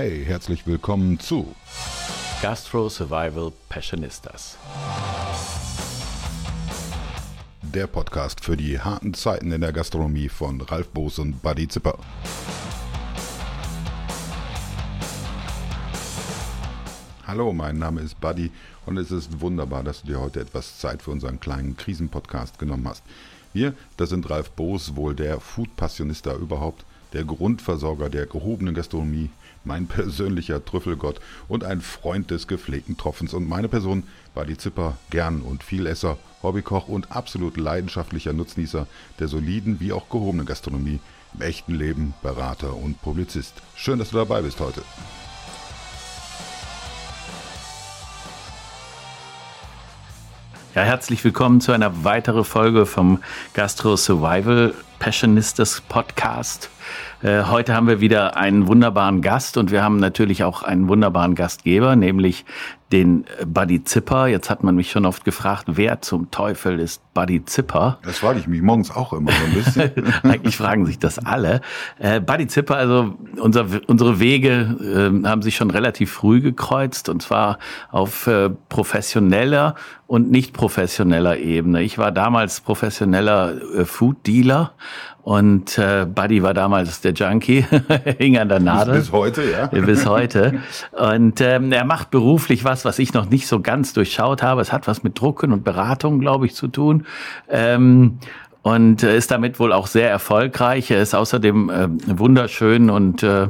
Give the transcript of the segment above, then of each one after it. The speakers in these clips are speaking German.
Hey, herzlich willkommen zu Gastro Survival Passionistas. Der Podcast für die harten Zeiten in der Gastronomie von Ralf Boos und Buddy Zipper. Hallo, mein Name ist Buddy und es ist wunderbar, dass du dir heute etwas Zeit für unseren kleinen Krisenpodcast genommen hast. Wir, das sind Ralf Boos, wohl der Food-Passionista überhaupt, der Grundversorger der gehobenen Gastronomie, mein persönlicher Trüffelgott und ein Freund des gepflegten Tropfens und meine Person war die Zipper, gern und Vielesser, Hobbykoch und absolut leidenschaftlicher Nutznießer der soliden wie auch gehobenen Gastronomie, im echten Leben Berater und Publizist. Schön, dass du dabei bist heute. Ja, herzlich willkommen zu einer weiteren Folge vom Gastro Survival Passionistas Podcast. Äh, heute haben wir wieder einen wunderbaren Gast und wir haben natürlich auch einen wunderbaren Gastgeber, nämlich den Buddy Zipper. Jetzt hat man mich schon oft gefragt, wer zum Teufel ist Buddy Zipper? Das frage ich mich morgens auch immer so ein bisschen. Eigentlich fragen sich das alle. Äh, Buddy Zipper, also unser, unsere Wege äh, haben sich schon relativ früh gekreuzt und zwar auf äh, professioneller und nicht professioneller Ebene. Ich war damals professioneller äh, Food Dealer und äh, Buddy war damals der Junkie, hing an der Nadel. Bis, bis heute, ja. Bis heute. Und ähm, er macht beruflich was, was ich noch nicht so ganz durchschaut habe. Es hat was mit Drucken und Beratung, glaube ich, zu tun. Ähm, und äh, ist damit wohl auch sehr erfolgreich. Er ist außerdem äh, wunderschön und äh,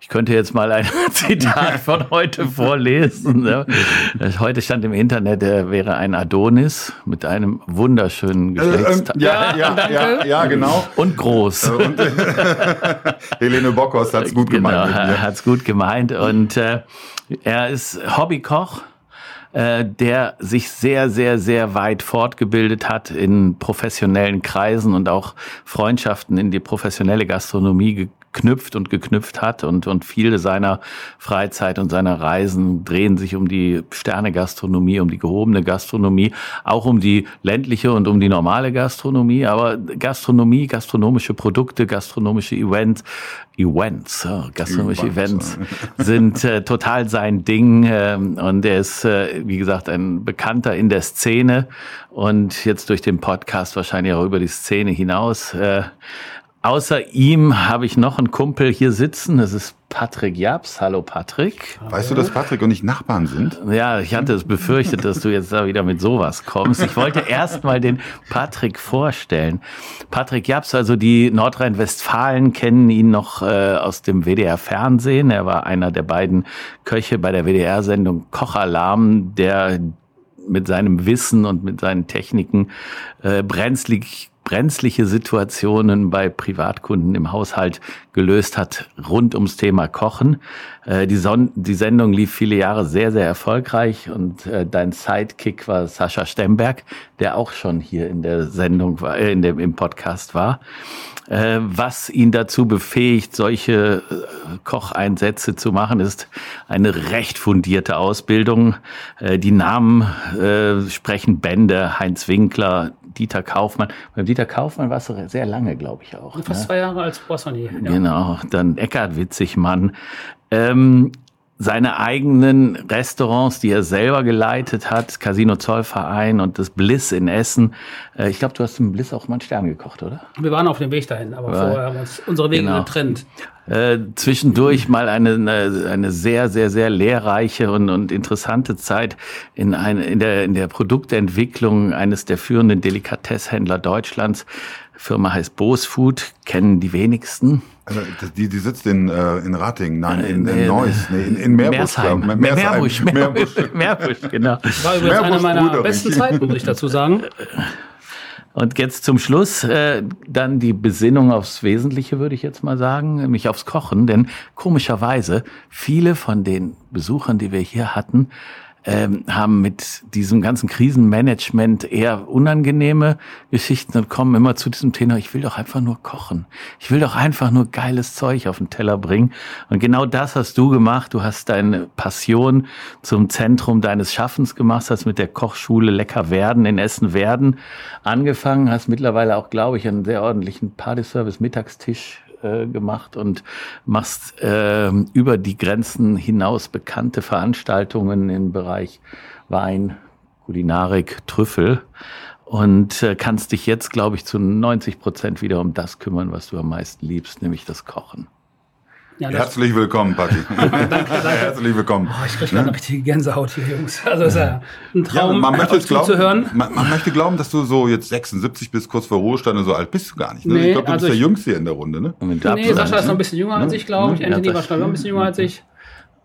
ich könnte jetzt mal ein Zitat von heute vorlesen. Ne? Heute stand im Internet, er wäre ein Adonis mit einem wunderschönen Geschlechtsteil. Äh, ähm, ja, ja, ja, ja, genau. Und groß. Und, Helene Bockhorst hat es gut genau, gemeint. Hat es gut gemeint. Und äh, er ist Hobbykoch äh, der sich sehr, sehr, sehr weit fortgebildet hat in professionellen Kreisen und auch Freundschaften in die professionelle Gastronomie geknüpft und geknüpft hat und, und viele seiner Freizeit und seiner Reisen drehen sich um die Sterne-Gastronomie, um die gehobene Gastronomie, auch um die ländliche und um die normale Gastronomie, aber Gastronomie, gastronomische Produkte, gastronomische Events, Events, oh, gastronomische Events, sind äh, total sein Ding äh, und er ist, äh, wie gesagt, ein Bekannter in der Szene und jetzt durch den Podcast wahrscheinlich auch über die Szene hinaus. Äh, Außer ihm habe ich noch einen Kumpel hier sitzen. Das ist Patrick Japs. Hallo Patrick. Weißt du, dass Patrick und ich Nachbarn sind? Ja, ich hatte es befürchtet, dass du jetzt da wieder mit sowas kommst. Ich wollte erst mal den Patrick vorstellen. Patrick Japs, also die Nordrhein-Westfalen kennen ihn noch äh, aus dem WDR-Fernsehen. Er war einer der beiden Köche bei der WDR-Sendung Kochalarm, der mit seinem Wissen und mit seinen Techniken äh, brenzlig brenzliche Situationen bei Privatkunden im Haushalt gelöst hat rund ums Thema Kochen. Äh, die, Son die Sendung lief viele Jahre sehr, sehr erfolgreich und äh, dein Sidekick war Sascha Stemberg, der auch schon hier in der Sendung war, äh, in dem, im Podcast war. Äh, was ihn dazu befähigt, solche äh, Kocheinsätze zu machen, ist eine recht fundierte Ausbildung. Äh, die Namen äh, sprechen Bände, Heinz Winkler, Dieter Kaufmann. Beim Dieter Kaufmann warst du sehr lange, glaube ich auch. Fast ne? zwei Jahre als Poissonnier. Ja. Genau, dann Eckhard Witzigmann. Ähm, seine eigenen Restaurants, die er selber geleitet hat, Casino Zollverein und das Bliss in Essen. Äh, ich glaube, du hast im Bliss auch mal einen Stern gekocht, oder? Wir waren auf dem Weg dahin, aber Weil, vorher haben uns unsere Wege genau. getrennt. Äh, zwischendurch mal eine, eine, sehr, sehr, sehr lehrreiche und, und interessante Zeit in, ein, in, der, in der Produktentwicklung eines der führenden Delikatesshändler Deutschlands. Firma heißt Bose Food, kennen die wenigsten. Also die, die sitzt in, äh, in Ratingen, nein, in, in Neuss, nee, in, in Meerbusch. Meersheim. Meerbusch, Meerbusch, Meerbusch, genau. War übrigens eine meiner besten Zeiten, muss ich dazu sagen. Und jetzt zum Schluss äh, dann die Besinnung aufs Wesentliche, würde ich jetzt mal sagen, nämlich aufs Kochen. Denn komischerweise, viele von den Besuchern, die wir hier hatten, ähm, haben mit diesem ganzen Krisenmanagement eher unangenehme Geschichten und kommen immer zu diesem Thema, ich will doch einfach nur kochen. Ich will doch einfach nur geiles Zeug auf den Teller bringen. Und genau das hast du gemacht. Du hast deine Passion zum Zentrum deines Schaffens gemacht, hast mit der Kochschule Lecker werden in Essen werden angefangen, hast mittlerweile auch, glaube ich, einen sehr ordentlichen Partyservice Mittagstisch äh, gemacht und machst äh, über die Grenzen hinaus bekannte Veranstaltungen im Bereich Wein, Kulinarik, Trüffel und äh, kannst dich jetzt, glaube ich, zu 90 Prozent wieder um das kümmern, was du am meisten liebst, nämlich das Kochen. Ja, Herzlich willkommen, Patti. danke, danke. Herzlich willkommen. Oh, ich kriege gerade ne? eine richtige Gänsehaut hier, Jungs. Also ist ja ein Traum, ja, man möchte glauben, hören. Man, man, möchte glauben, dass du so jetzt 76 bist, kurz vor Ruhestand und so alt bist du gar nicht. Ne? Nee, ich glaube, du also bist der Jüngste in der Runde. Ne? Nee, Sascha ist noch ein bisschen jünger als ich, glaube ich. Anthony war schon ein bisschen jünger als ich.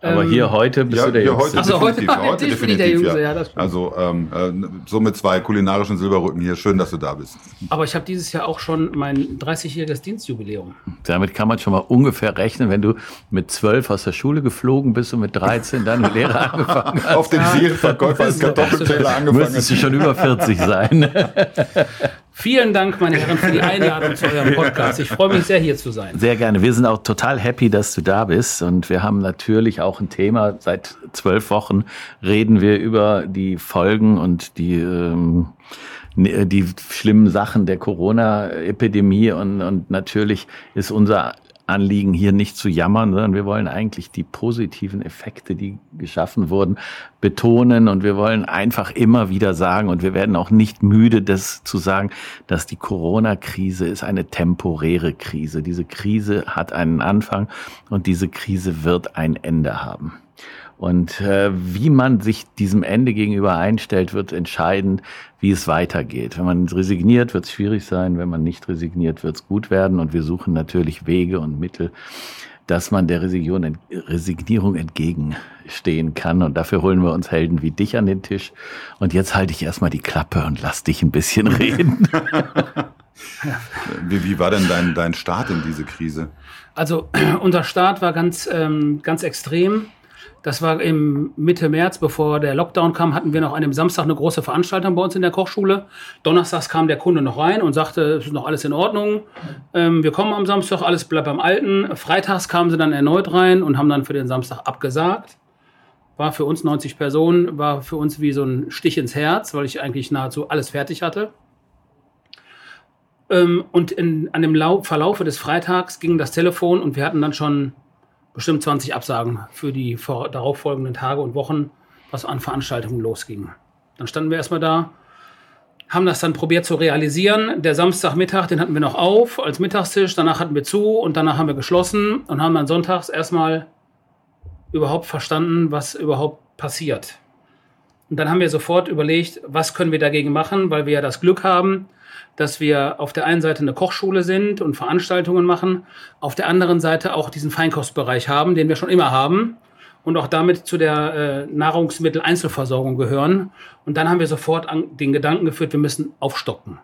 Aber hier ähm, heute bist ja, du der Jüngste. Also heute, heute definitiv, der Jüngste, ja. ja also ähm, äh, so mit zwei kulinarischen Silberrücken hier. Schön, dass du da bist. Aber ich habe dieses Jahr auch schon mein 30-jähriges Dienstjubiläum. Damit kann man schon mal ungefähr rechnen, wenn du mit 12 aus der Schule geflogen bist und mit 13 dann eine Lehre angefangen hast. Auf dem Serienverkäufer als Kartoffelteller angefangen hast. Müsstest du schon über 40 sein. Vielen Dank, meine Herren, für die Einladung zu eurem Podcast. Ich freue mich sehr, hier zu sein. Sehr gerne. Wir sind auch total happy, dass du da bist. Und wir haben natürlich auch ein Thema. Seit zwölf Wochen reden wir über die Folgen und die, ähm, die schlimmen Sachen der Corona-Epidemie. Und, und natürlich ist unser Anliegen, hier nicht zu jammern, sondern wir wollen eigentlich die positiven Effekte, die geschaffen wurden, betonen und wir wollen einfach immer wieder sagen und wir werden auch nicht müde, das zu sagen, dass die Corona-Krise ist eine temporäre Krise. Diese Krise hat einen Anfang und diese Krise wird ein Ende haben. Und äh, wie man sich diesem Ende gegenüber einstellt, wird entscheidend, wie es weitergeht. Wenn man resigniert, wird es schwierig sein. Wenn man nicht resigniert, wird es gut werden. Und wir suchen natürlich Wege und Mittel, dass man der Resignierung, Resignierung entgegenstehen kann. Und dafür holen wir uns Helden wie dich an den Tisch. Und jetzt halte ich erstmal die Klappe und lass dich ein bisschen reden. wie, wie war denn dein, dein Start in diese Krise? Also unser Start war ganz, ähm, ganz extrem. Das war im Mitte März, bevor der Lockdown kam, hatten wir noch an dem Samstag eine große Veranstaltung bei uns in der Kochschule. Donnerstags kam der Kunde noch rein und sagte, es ist noch alles in Ordnung. Ähm, wir kommen am Samstag, alles bleibt beim Alten. Freitags kamen sie dann erneut rein und haben dann für den Samstag abgesagt. War für uns 90 Personen, war für uns wie so ein Stich ins Herz, weil ich eigentlich nahezu alles fertig hatte. Ähm, und in, an dem Lau Verlaufe des Freitags ging das Telefon und wir hatten dann schon bestimmt 20 Absagen für die vor, darauffolgenden Tage und Wochen, was an Veranstaltungen losging. Dann standen wir erstmal da, haben das dann probiert zu realisieren. Der Samstagmittag, den hatten wir noch auf als Mittagstisch, danach hatten wir zu und danach haben wir geschlossen und haben dann sonntags erstmal überhaupt verstanden, was überhaupt passiert. Und dann haben wir sofort überlegt, was können wir dagegen machen, weil wir ja das Glück haben, dass wir auf der einen Seite eine Kochschule sind und Veranstaltungen machen, auf der anderen Seite auch diesen Feinkostbereich haben, den wir schon immer haben und auch damit zu der äh, Nahrungsmitteleinzelversorgung gehören. Und dann haben wir sofort an, den Gedanken geführt, wir müssen aufstocken.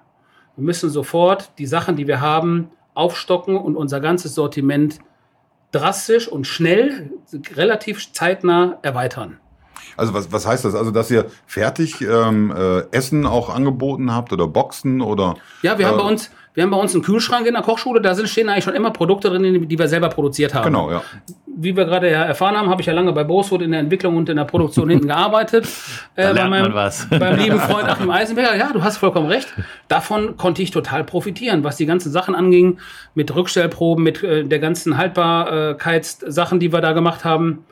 Wir müssen sofort die Sachen, die wir haben, aufstocken und unser ganzes Sortiment drastisch und schnell, relativ zeitnah erweitern. Also was, was heißt das? Also dass ihr fertig ähm, äh, Essen auch angeboten habt oder Boxen oder? Ja, wir äh, haben bei uns wir haben bei uns einen Kühlschrank in der Kochschule, da sind, stehen eigentlich schon immer Produkte drin, die wir selber produziert haben. Genau, ja. Wie wir gerade ja erfahren haben, habe ich ja lange bei Boswood in der Entwicklung und in der Produktion hinten gearbeitet. Da äh, lernt bei meinem, man was. beim lieben Freund Achim Eisenberger. Ja, du hast vollkommen recht. Davon konnte ich total profitieren, was die ganzen Sachen anging, mit Rückstellproben, mit äh, der ganzen Haltbarkeitssachen, die wir da gemacht haben.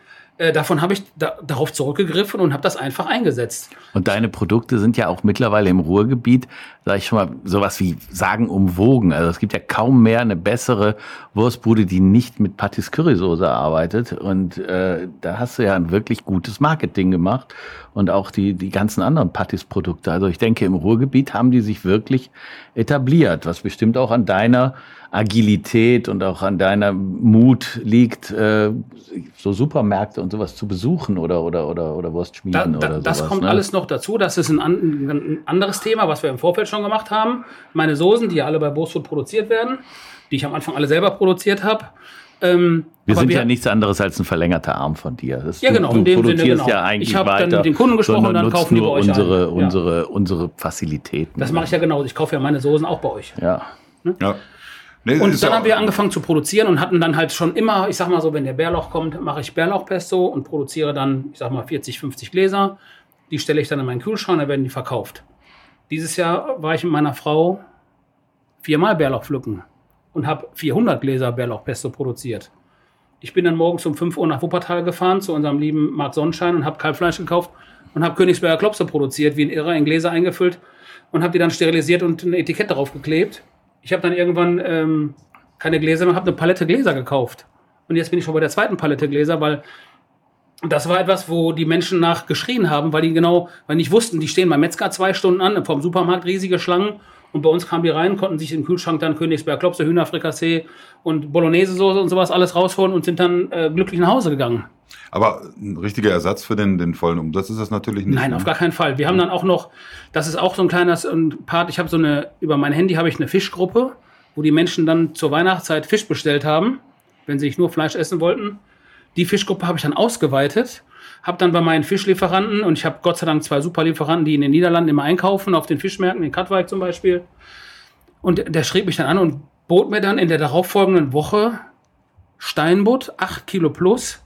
Äh, davon habe ich da, darauf zurückgegriffen und habe das einfach eingesetzt. Und deine Produkte sind ja auch mittlerweile im Ruhrgebiet, sage ich schon mal, sowas wie sagen umwogen. Also es gibt ja kaum mehr eine bessere Wurstbude, die nicht mit Patis Currysoße arbeitet. Und äh, da hast du ja ein wirklich gutes Marketing gemacht und auch die, die ganzen anderen Patis-Produkte. Also ich denke, im Ruhrgebiet haben die sich wirklich etabliert, was bestimmt auch an deiner Agilität und auch an deiner Mut liegt, äh, so Supermärkte und sowas zu besuchen oder oder oder oder Wurstschmieden da, da, oder sowas. Das kommt ne? alles noch dazu. Das ist ein, ein, anderes Thema, was wir im Vorfeld schon gemacht haben. Meine Soßen, die ja alle bei Bosfood produziert werden, die ich am Anfang alle selber produziert habe. Ähm, wir sind wir, ja nichts anderes als ein verlängerter Arm von dir. Das ja, genau. Du, du produzierst Sinne, genau. ja eigentlich ich habe dann mit den Kunden gesprochen und dann kaufen die bei euch unsere, ein. unsere, ja. unsere Fazilitäten. Das mache ich ja genau. Ich kaufe ja meine Soßen auch bei euch. Ja. Ne? ja. Nee, und dann haben wir angefangen zu produzieren und hatten dann halt schon immer, ich sag mal so, wenn der Bärlauch kommt, mache ich Bärlauchpesto und produziere dann, ich sag mal, 40, 50 Gläser. Die stelle ich dann in meinen Kühlschrank, dann werden die verkauft. Dieses Jahr war ich mit meiner Frau viermal Bärlauch pflücken. und habe 400 Gläser Bärlauchpesto produziert. Ich bin dann morgens um 5 Uhr nach Wuppertal gefahren zu unserem lieben Marc Sonnenschein und habe Kalbfleisch gekauft und habe Königsberger Klopse produziert, wie ein Irrer in Gläser eingefüllt und habe die dann sterilisiert und ein Etikett darauf geklebt. Ich habe dann irgendwann ähm, keine Gläser mehr, habe eine Palette Gläser gekauft. Und jetzt bin ich schon bei der zweiten Palette Gläser, weil das war etwas, wo die Menschen nach geschrien haben, weil die genau, weil die nicht wussten, die stehen beim Metzger zwei Stunden an, vom Supermarkt riesige Schlangen und bei uns kamen die rein, konnten sich im Kühlschrank dann Königsberg Klopse, Hühnerfrikassee und Bolognese-Soße und sowas alles rausholen und sind dann äh, glücklich nach Hause gegangen. Aber ein richtiger Ersatz für den, den vollen Umsatz ist das natürlich nicht. Nein, ne? auf gar keinen Fall. Wir haben dann auch noch, das ist auch so ein kleines Part, ich habe so eine, über mein Handy habe ich eine Fischgruppe, wo die Menschen dann zur Weihnachtszeit Fisch bestellt haben, wenn sie nicht nur Fleisch essen wollten. Die Fischgruppe habe ich dann ausgeweitet, habe dann bei meinen Fischlieferanten, und ich habe Gott sei Dank zwei Superlieferanten, die in den Niederlanden immer einkaufen, auf den Fischmärkten, in Katwijk zum Beispiel. Und der schrieb mich dann an und bot mir dann in der darauffolgenden Woche Steinbutt, 8 Kilo plus,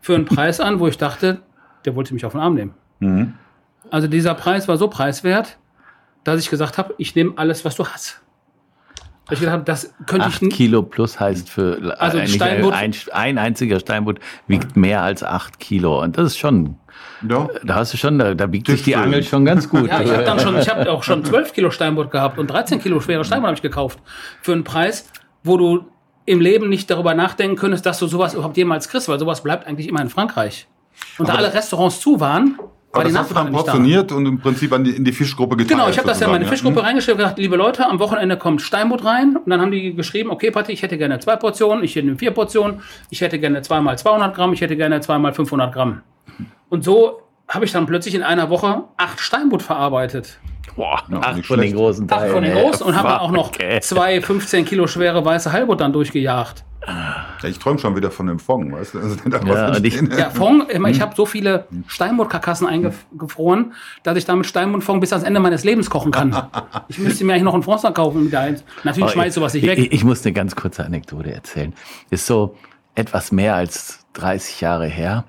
für einen Preis an, wo ich dachte, der wollte mich auf den Arm nehmen. Mhm. Also dieser Preis war so preiswert, dass ich gesagt habe, ich nehme alles, was du hast. Weil Ich gedacht habe, das könnte ich Acht nicht. Kilo plus heißt für Also eigentlich Steinbutt- ein, ein einziger Steinbutt wiegt mehr als acht Kilo. Und das ist schon, Ja. da hast du schon, da, da biegt sich die. Angel schon ganz gut. Ja, ich habe dann schon, ich habe auch schon 12 Kilo Steinbutt gehabt und 13 Kilo schwere Steinbutt habe ich gekauft. Für einen Preis, wo du im Leben nicht darüber nachdenken könntest, dass du sowas überhaupt jemals kriegst, weil sowas bleibt eigentlich immer in Frankreich. Und da Aber alle Restaurants zu waren, war Aber die Nachfrage nicht da. portioniert und im Prinzip an die, in die Fischgruppe geteilt. Genau, ich habe das ja in meine Fischgruppe reingestellt und gesagt, liebe Leute, am Wochenende kommt Steinbutt rein. Und dann haben die geschrieben, okay, Patti, ich hätte gerne zwei Portionen, ich hätte vier Portionen, ich hätte gerne zweimal 200 Gramm, ich hätte gerne zweimal 500 Gramm. Und so habe ich dann plötzlich in einer Woche acht Steinbutt verarbeitet. Boah, Ja, acht von den großen Acht Teilen. von den ey. großen und habe dann auch noch Okay. zwei 15 Kilo schwere weiße Heilbutt dann durchgejagt. Ja, ich träume schon wieder von dem Fong, weißt du? Also, Ja, ich- Ja, Fond, immer, ich habe so viele Steinbutt-Karkassen eingefroren, dass ich damit Steinbutt-Fond bis ans Ende meines Lebens kochen kann. Ich müsste mir eigentlich noch einen Fronster kaufen. Mit der Eins. Natürlich schmeiß ich sowas nicht ich, weg. Ich, ich muss eine ganz kurze Anekdote erzählen. Ist so etwas mehr als 30 Jahre her,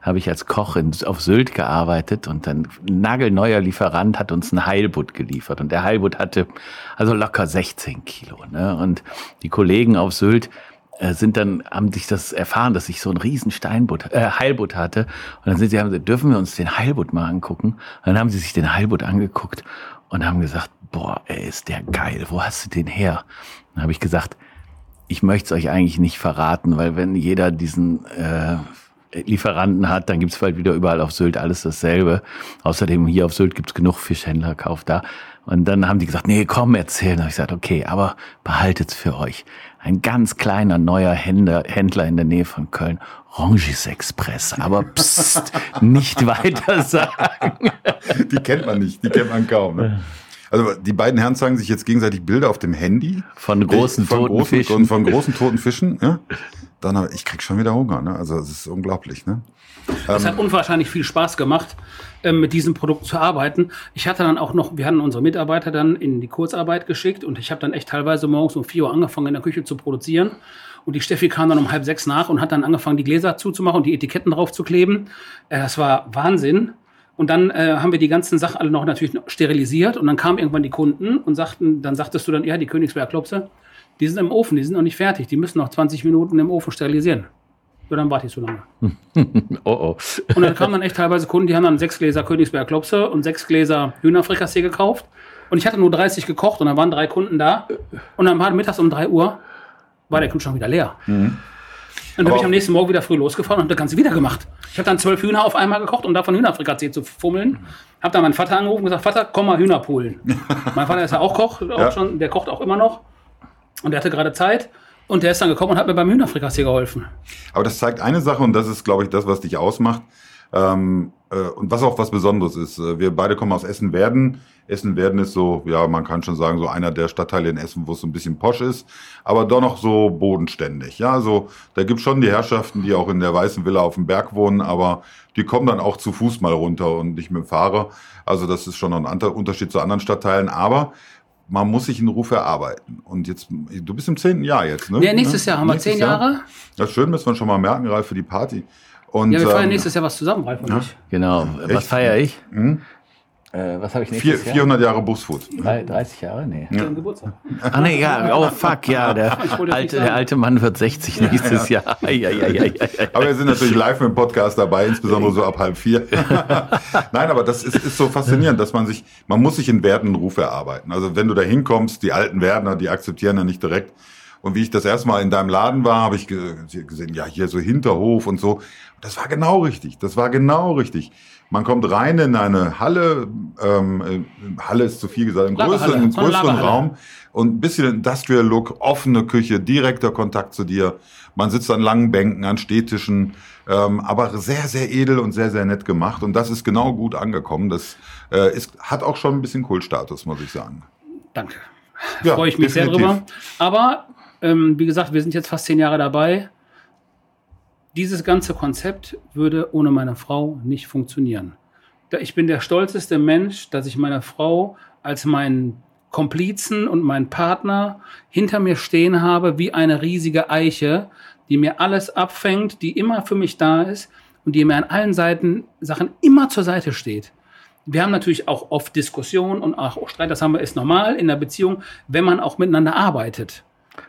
habe ich als Koch in, auf Sylt gearbeitet und ein nagelneuer Lieferant hat uns einen Heilbutt geliefert. Und der Heilbutt hatte also locker 16 Kilo. Ne? Und die Kollegen auf Sylt sind dann, haben sich das erfahren, dass ich so einen riesen Steinbutt, äh, Heilbutt hatte. Und dann sind sie, haben gesagt, dürfen wir uns den Heilbutt mal angucken? Und dann haben sie sich den Heilbutt angeguckt und haben gesagt, boah, ey, ist der geil, wo hast du den her? Dann habe ich gesagt, ich möchte es euch eigentlich nicht verraten, weil wenn jeder diesen äh, Lieferanten hat, dann gibt's bald wieder überall auf Sylt alles dasselbe. Außerdem hier auf Sylt gibt's genug Fischhändler, kauft da. Und dann haben die gesagt, nee, komm, erzählen. Habe ich gesagt, okay, aber behaltet's für euch. Ein ganz kleiner neuer Händler, Händler in der Nähe von Köln, Rangis Express. Aber psst, nicht weiter sagen. Die kennt man nicht, die kennt man kaum. Ne? Also die beiden Herren zeigen sich jetzt gegenseitig Bilder auf dem Handy. Von großen von toten großen, Fischen. Und von großen toten Fischen. Ja? Dann, ich krieg schon wieder Hunger. Ne? Also es ist unglaublich. Ne? Es hat unwahrscheinlich viel Spaß gemacht, ähm, mit diesem Produkt zu arbeiten. Ich hatte dann auch noch, wir hatten unsere Mitarbeiter dann in die Kurzarbeit geschickt und ich habe dann echt teilweise morgens um 4 Uhr angefangen, in der Küche zu produzieren. Und die Steffi kam dann um halb sechs nach und hat dann angefangen, die Gläser zuzumachen und die Etiketten drauf zu kleben. Äh, das war Wahnsinn. Und dann äh, haben wir die ganzen Sachen alle noch natürlich sterilisiert und dann kamen irgendwann die Kunden und sagten, dann sagtest du dann, ja, die Königsberg Klopse, die sind im Ofen, die sind noch nicht fertig, die müssen noch 20 Minuten im Ofen sterilisieren. Ja, dann warte ich so lange. Oh, oh. Und dann kamen dann echt teilweise Kunden, die haben dann sechs Gläser Königsberg Klopse und sechs Gläser Hühnerfrikassee gekauft. Und ich hatte nur 30 gekocht und dann waren drei Kunden da. Und dann war mittags um 3 Uhr, war der Kühlschrank wieder leer. Und dann bin ich am nächsten Morgen wieder früh losgefahren und habe das Ganze wieder gemacht. Ich habe dann zwölf Hühner auf einmal gekocht, um davon Hühnerfrikassee zu fummeln. Habe dann meinen Vater angerufen und gesagt, Vater, komm mal Hühner polen. mein Vater ist ja auch Koch, auch Ja. schon, der kocht auch immer noch. Und der hatte gerade Zeit. Und der ist dann gekommen und hat mir beim Hühnerfrikassee geholfen. Aber das zeigt eine Sache und das ist, glaube ich, das, was dich ausmacht. Ähm, äh, und was auch was Besonderes ist. Äh, Wir beide kommen aus Essen-Werden. Essen-Werden ist so, ja, man kann schon sagen, so einer der Stadtteile in Essen, wo es so ein bisschen posch ist, aber doch noch so bodenständig. Ja, also da gibt schon die Herrschaften, die auch in der Weißen Villa auf dem Berg wohnen, aber die kommen dann auch zu Fuß mal runter und nicht mit dem Fahrer. Also das ist schon noch ein Unterschied zu anderen Stadtteilen, aber man muss sich einen Ruf erarbeiten. Und jetzt, du bist im zehnten Jahr jetzt, ne? Ja, nächstes Jahr haben wir Nächstes zehn Jahr? Jahre. Das ist schön, müssen wir schon mal merken, Ralf, für die Party. Und, Ja, wir feiern ähm, nächstes Jahr was zusammen, Ralf und ich. Genau. Was feiere ich? Äh, was habe ich nächstes Jahr? 400 Jahre Busfood. Drei- 30 Jahre? Nee. Zum Geburtstag. Ach nee, ja, oh fuck, ja, der alte, der alte Mann wird 60 nächstes Jahr. Ei, ei, ei, ei, ei, Aber wir sind natürlich live im Podcast dabei, insbesondere so ab halb vier. Nein, aber das ist, ist so faszinierend, dass man sich, man muss sich in Werten einen Ruf erarbeiten. Also wenn du da hinkommst, die alten Werdner, die akzeptieren ja nicht direkt. Und wie ich das erste Mal in deinem Laden war, habe ich ge- gesehen, ja, hier so Hinterhof und so. Das war genau richtig. Das war genau richtig. Man kommt rein in eine Halle, ähm, äh, Halle ist zu viel gesagt, Lagerhalle, größeren, größeren. Raum und ein bisschen Industrial Look, offene Küche, direkter Kontakt zu dir. Man sitzt an langen Bänken, an Stehtischen, ähm, aber sehr, sehr edel und sehr, sehr nett gemacht. Und das ist genau gut angekommen. Das äh, ist, hat auch schon ein bisschen Kultstatus, muss ich sagen. Danke. Ja, Freue ich mich sehr definitiv. drüber. Aber, ähm, wie gesagt, wir sind jetzt fast zehn Jahre dabei. Dieses ganze Konzept würde ohne meine Frau nicht funktionieren. Ich bin der stolzeste Mensch, dass ich meine Frau als meinen Komplizen und meinen Partner hinter mir stehen habe, wie eine riesige Eiche, die mir alles abfängt, die immer für mich da ist und die mir an allen Seiten Sachen immer zur Seite steht. Wir haben natürlich auch oft Diskussionen und auch Streit, das haben wir, ist normal in der Beziehung, wenn man auch miteinander arbeitet.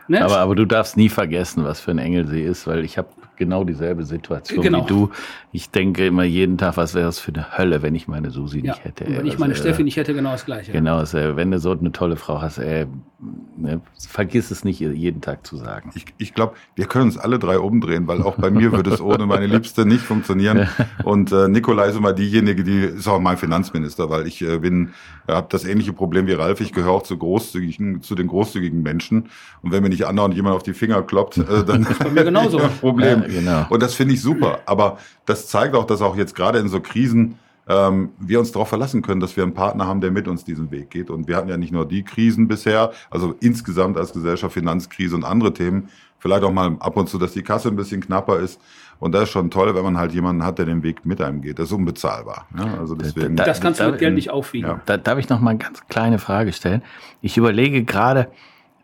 Ne? Aber, aber du darfst nie vergessen, was für ein Engel sie ist, weil ich habe genau dieselbe Situation Genau. wie du. Ich denke immer jeden Tag, was wäre das für eine Hölle, wenn ich meine Susi ja. nicht hätte. Und wenn ey, ich meine äh, Steffi nicht hätte, genau das Gleiche. Genau, es, äh, wenn du so eine tolle Frau hast, ey, ne, vergiss es nicht jeden Tag zu sagen. Ich, ich glaube, wir können uns alle drei umdrehen, weil auch bei mir würde es ohne meine Liebste nicht funktionieren. Und äh, Nikolai ist immer diejenige, die ist auch mein Finanzminister, weil ich äh, bin, habe das ähnliche Problem wie Ralf. Ich gehöre auch zu großzügigen, zu den großzügigen Menschen. Und wenn mir nicht andauernd jemand auf die Finger kloppt, äh, dann ist bei mir genauso. Problem. Ja, genau. Und das finde ich super. Aber das zeigt auch, dass auch jetzt gerade in so Krisen ähm, wir uns darauf verlassen können, dass wir einen Partner haben, der mit uns diesen Weg geht. Und wir hatten ja nicht nur die Krisen bisher, also insgesamt als Gesellschaft, Finanzkrise und andere Themen. Vielleicht auch mal ab und zu, dass die Kasse ein bisschen knapper ist. Und das ist schon toll, wenn man halt jemanden hat, der den Weg mit einem geht. Das ist unbezahlbar. Ja, also deswegen. Da- Das kannst du mit Geld nicht aufwiegen. Ja. Da darf ich noch mal eine ganz kleine Frage stellen. Ich überlege gerade,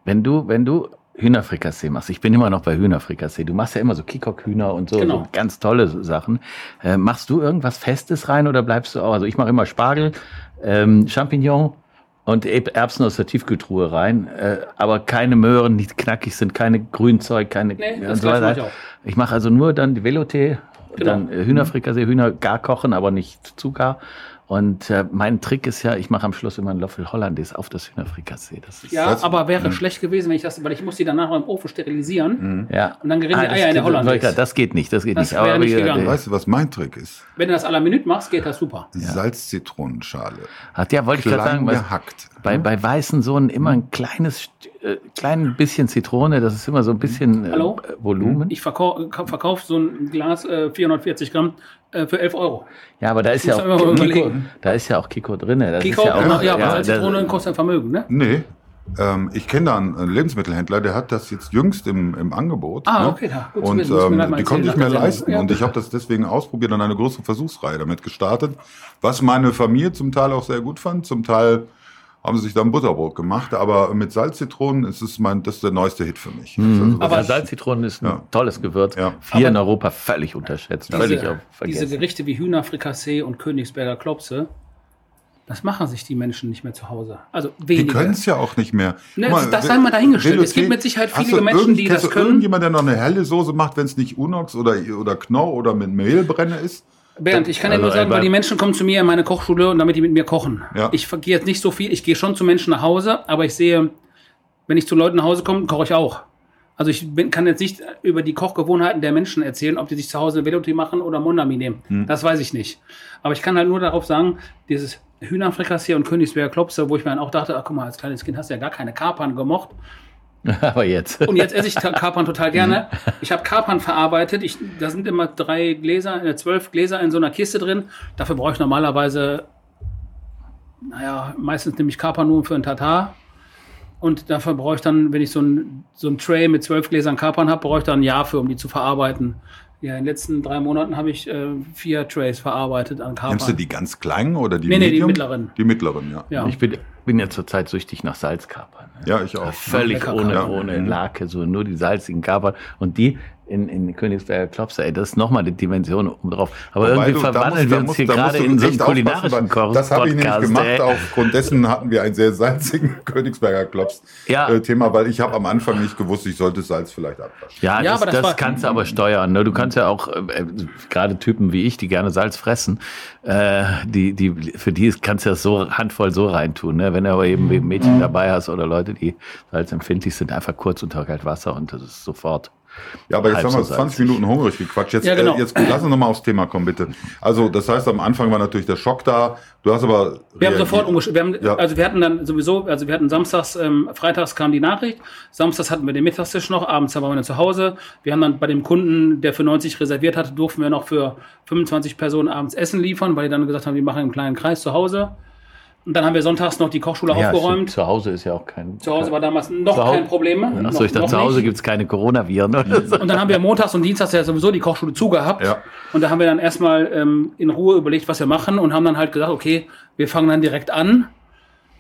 wenn du, wenn du Hühnerfrikassee machst, ich bin immer noch bei Hühnerfrikassee, du machst ja immer so Kikok-Hühner und so, Genau. so ganz tolle Sachen. Äh, machst du irgendwas Festes rein oder bleibst du auch, also ich mache immer Spargel, ähm, Champignon und Eb- Erbsen aus der Tiefkühltruhe rein, äh, aber keine Möhren, die knackig sind, keine Grünzeug, keine Nee, das so weiter. ich auch. Ich mache also nur dann die Veloté, Genau. dann äh, Hühnerfrikassee, Hühner gar kochen, aber nicht zu gar. Und äh, mein Trick ist ja, ich mache am Schluss immer einen Löffel Hollandaise auf das Hühnerfrikassee. Das ist Ja, Das- aber wäre schlecht gewesen, wenn ich das, weil ich muss die danach noch im Ofen sterilisieren. ja. Und dann gerinnen die das Eier in der geht- Hollandaise. Das geht nicht, das geht Das nicht. wäre nicht wie- gegangen. weißt du, was mein Trick ist? Wenn du das à la Minute machst, geht das super. Salz-Zitronenschale. Hat ja, wollte ich gerade sagen, was, gehackt. bei, bei weißen Sohn immer ein kleines, äh, klein bisschen Zitrone, das ist immer so ein bisschen äh, Hallo? Volumen. Ich verkau verkaufe so ein Glas äh, 440 Gramm äh, für 11 Euro. Ja, aber da ist ja auch Kiko, da ist ja auch Kiko drin. Das Kiko, ist ja auch, ja, aber ja, Salzzitrone kostet ein Vermögen, ne? Nee. Ähm, ich kenne da einen Lebensmittelhändler, der hat das jetzt jüngst im, im Angebot. Ah, ne? okay, da. Gut und ähm, die konnte ich mir leisten. Ja. Und ich habe das deswegen ausprobiert und eine größere Versuchsreihe damit gestartet. Was meine Familie zum Teil auch sehr gut fand. Zum Teil haben sie sich dann Butterbrot gemacht. Aber mit Salzzitronen ist es mein, das ist der neueste Hit für mich. Mhm. Also, Aber- Salzzitronen ist ein Ja. tolles Gewürz. Ja. Hier in Europa völlig unterschätzt, völlig diese, auf diese. Gerichte wie Hühnerfrikassee und Königsberger Klopse, das machen sich die Menschen nicht mehr zu Hause. Also die wenige. können es ja auch nicht mehr. Ne, Guck das sei mal dahingestellt. Es gibt mit Sicherheit viele Menschen, die das können. Irgendjemand, der noch eine helle Soße macht, wenn es nicht Unox oder, oder Knorr oder mit Mehlbrenne ist? Bernd, ich kann dir Also, nur sagen, weil die Menschen kommen zu mir in meine Kochschule und damit die mit mir kochen. Ja. Ich gehe jetzt nicht so viel, ich gehe schon zu Menschen nach Hause, aber ich sehe, wenn ich zu Leuten nach Hause komme, koche ich auch. Also ich bin, kann jetzt nicht über die Kochgewohnheiten der Menschen erzählen, ob die sich zu Hause Veloté machen oder Monami nehmen. Hm. Das weiß ich nicht. Aber ich kann halt nur darauf sagen, dieses Hühnerfrikassee und Königsberger Klopse, wo ich mir dann auch dachte, ach guck mal, als kleines Kind hast du ja gar keine Kapern gemocht. Aber jetzt. Und jetzt esse ich Kapern total gerne. Ich habe Kapern verarbeitet. Ich, da sind immer drei Gläser, äh, zwölf Gläser in so einer Kiste drin. Dafür brauche ich normalerweise, naja, meistens nehme ich Kapern nur für ein Tatar. Und dafür brauche ich dann, wenn ich so ein, so ein Tray mit zwölf Gläsern Kapern habe, brauche ich dann ein Jahr für, um die zu verarbeiten. Ja, in den letzten drei Monaten habe ich äh, vier Trays verarbeitet an Kapern. Nimmst du die ganz kleinen oder die Nee, nee, die mittleren. Die mittleren, ja. Ja. Ich bin, bin ja zurzeit süchtig nach Salzkapern. Ja, ich auch. Völlig lecker ohne, ohne. Lake, so nur die salzigen Kapern. Und die, in, in Königsberger Klopster. Ey, das ist nochmal die Dimension oben drauf. Aber Wobei irgendwie du- verwandeln musst- wir uns musst- hier gerade in so einen kulinarischen weil Das habe ich nämlich gemacht. ey. Aufgrund dessen hatten wir ein sehr salzigen Königsberger Klops Ja. äh, weil ich habe am Anfang nicht gewusst, ich sollte Salz vielleicht abwaschen. Ja, Ja, das, aber das das kannst du aber steuern. Ne? Du kannst ja auch, äh, äh, gerade Typen wie ich, die gerne Salz fressen, äh, die, die, für die kannst du das so handvoll so reintun. Ne? Wenn du aber eben Mädchen dabei hast oder Leute, die salzempfindlich sind, einfach kurz unter Kaltwasser und das ist sofort. Ja, aber jetzt halb haben wir so 20 salzig. Minuten hungrig gequatscht. Jetzt, Ja, genau. äh, jetzt lass uns nochmal aufs Thema kommen, bitte. Also, das heißt, am Anfang war natürlich der Schock da. Du hast aber. Wir haben sofort haben, Ja. Also wir hatten dann sowieso, also wir hatten samstags, ähm, freitags kam die Nachricht, samstags hatten wir den Mittagstisch noch, abends waren wir dann zu Hause. Wir haben dann bei dem Kunden, der für 90 reserviert hatte, durften wir noch für 25 Personen abends Essen liefern, weil die dann gesagt haben, wir machen einen kleinen Kreis zu Hause. Und dann haben wir sonntags noch die Kochschule Ja, aufgeräumt. Zu Hause ist ja auch kein. Zu Hause war damals noch Zu Hau- kein Problem. Achso, noch, ich dachte, zu Hause nicht. gibt's keine Coronaviren oder so. Und dann haben wir montags und dienstags ja sowieso die Kochschule zugehabt. Ja. Und da haben wir dann erstmal ähm, in Ruhe überlegt, was wir machen und haben dann halt gesagt, okay, wir fangen dann direkt an.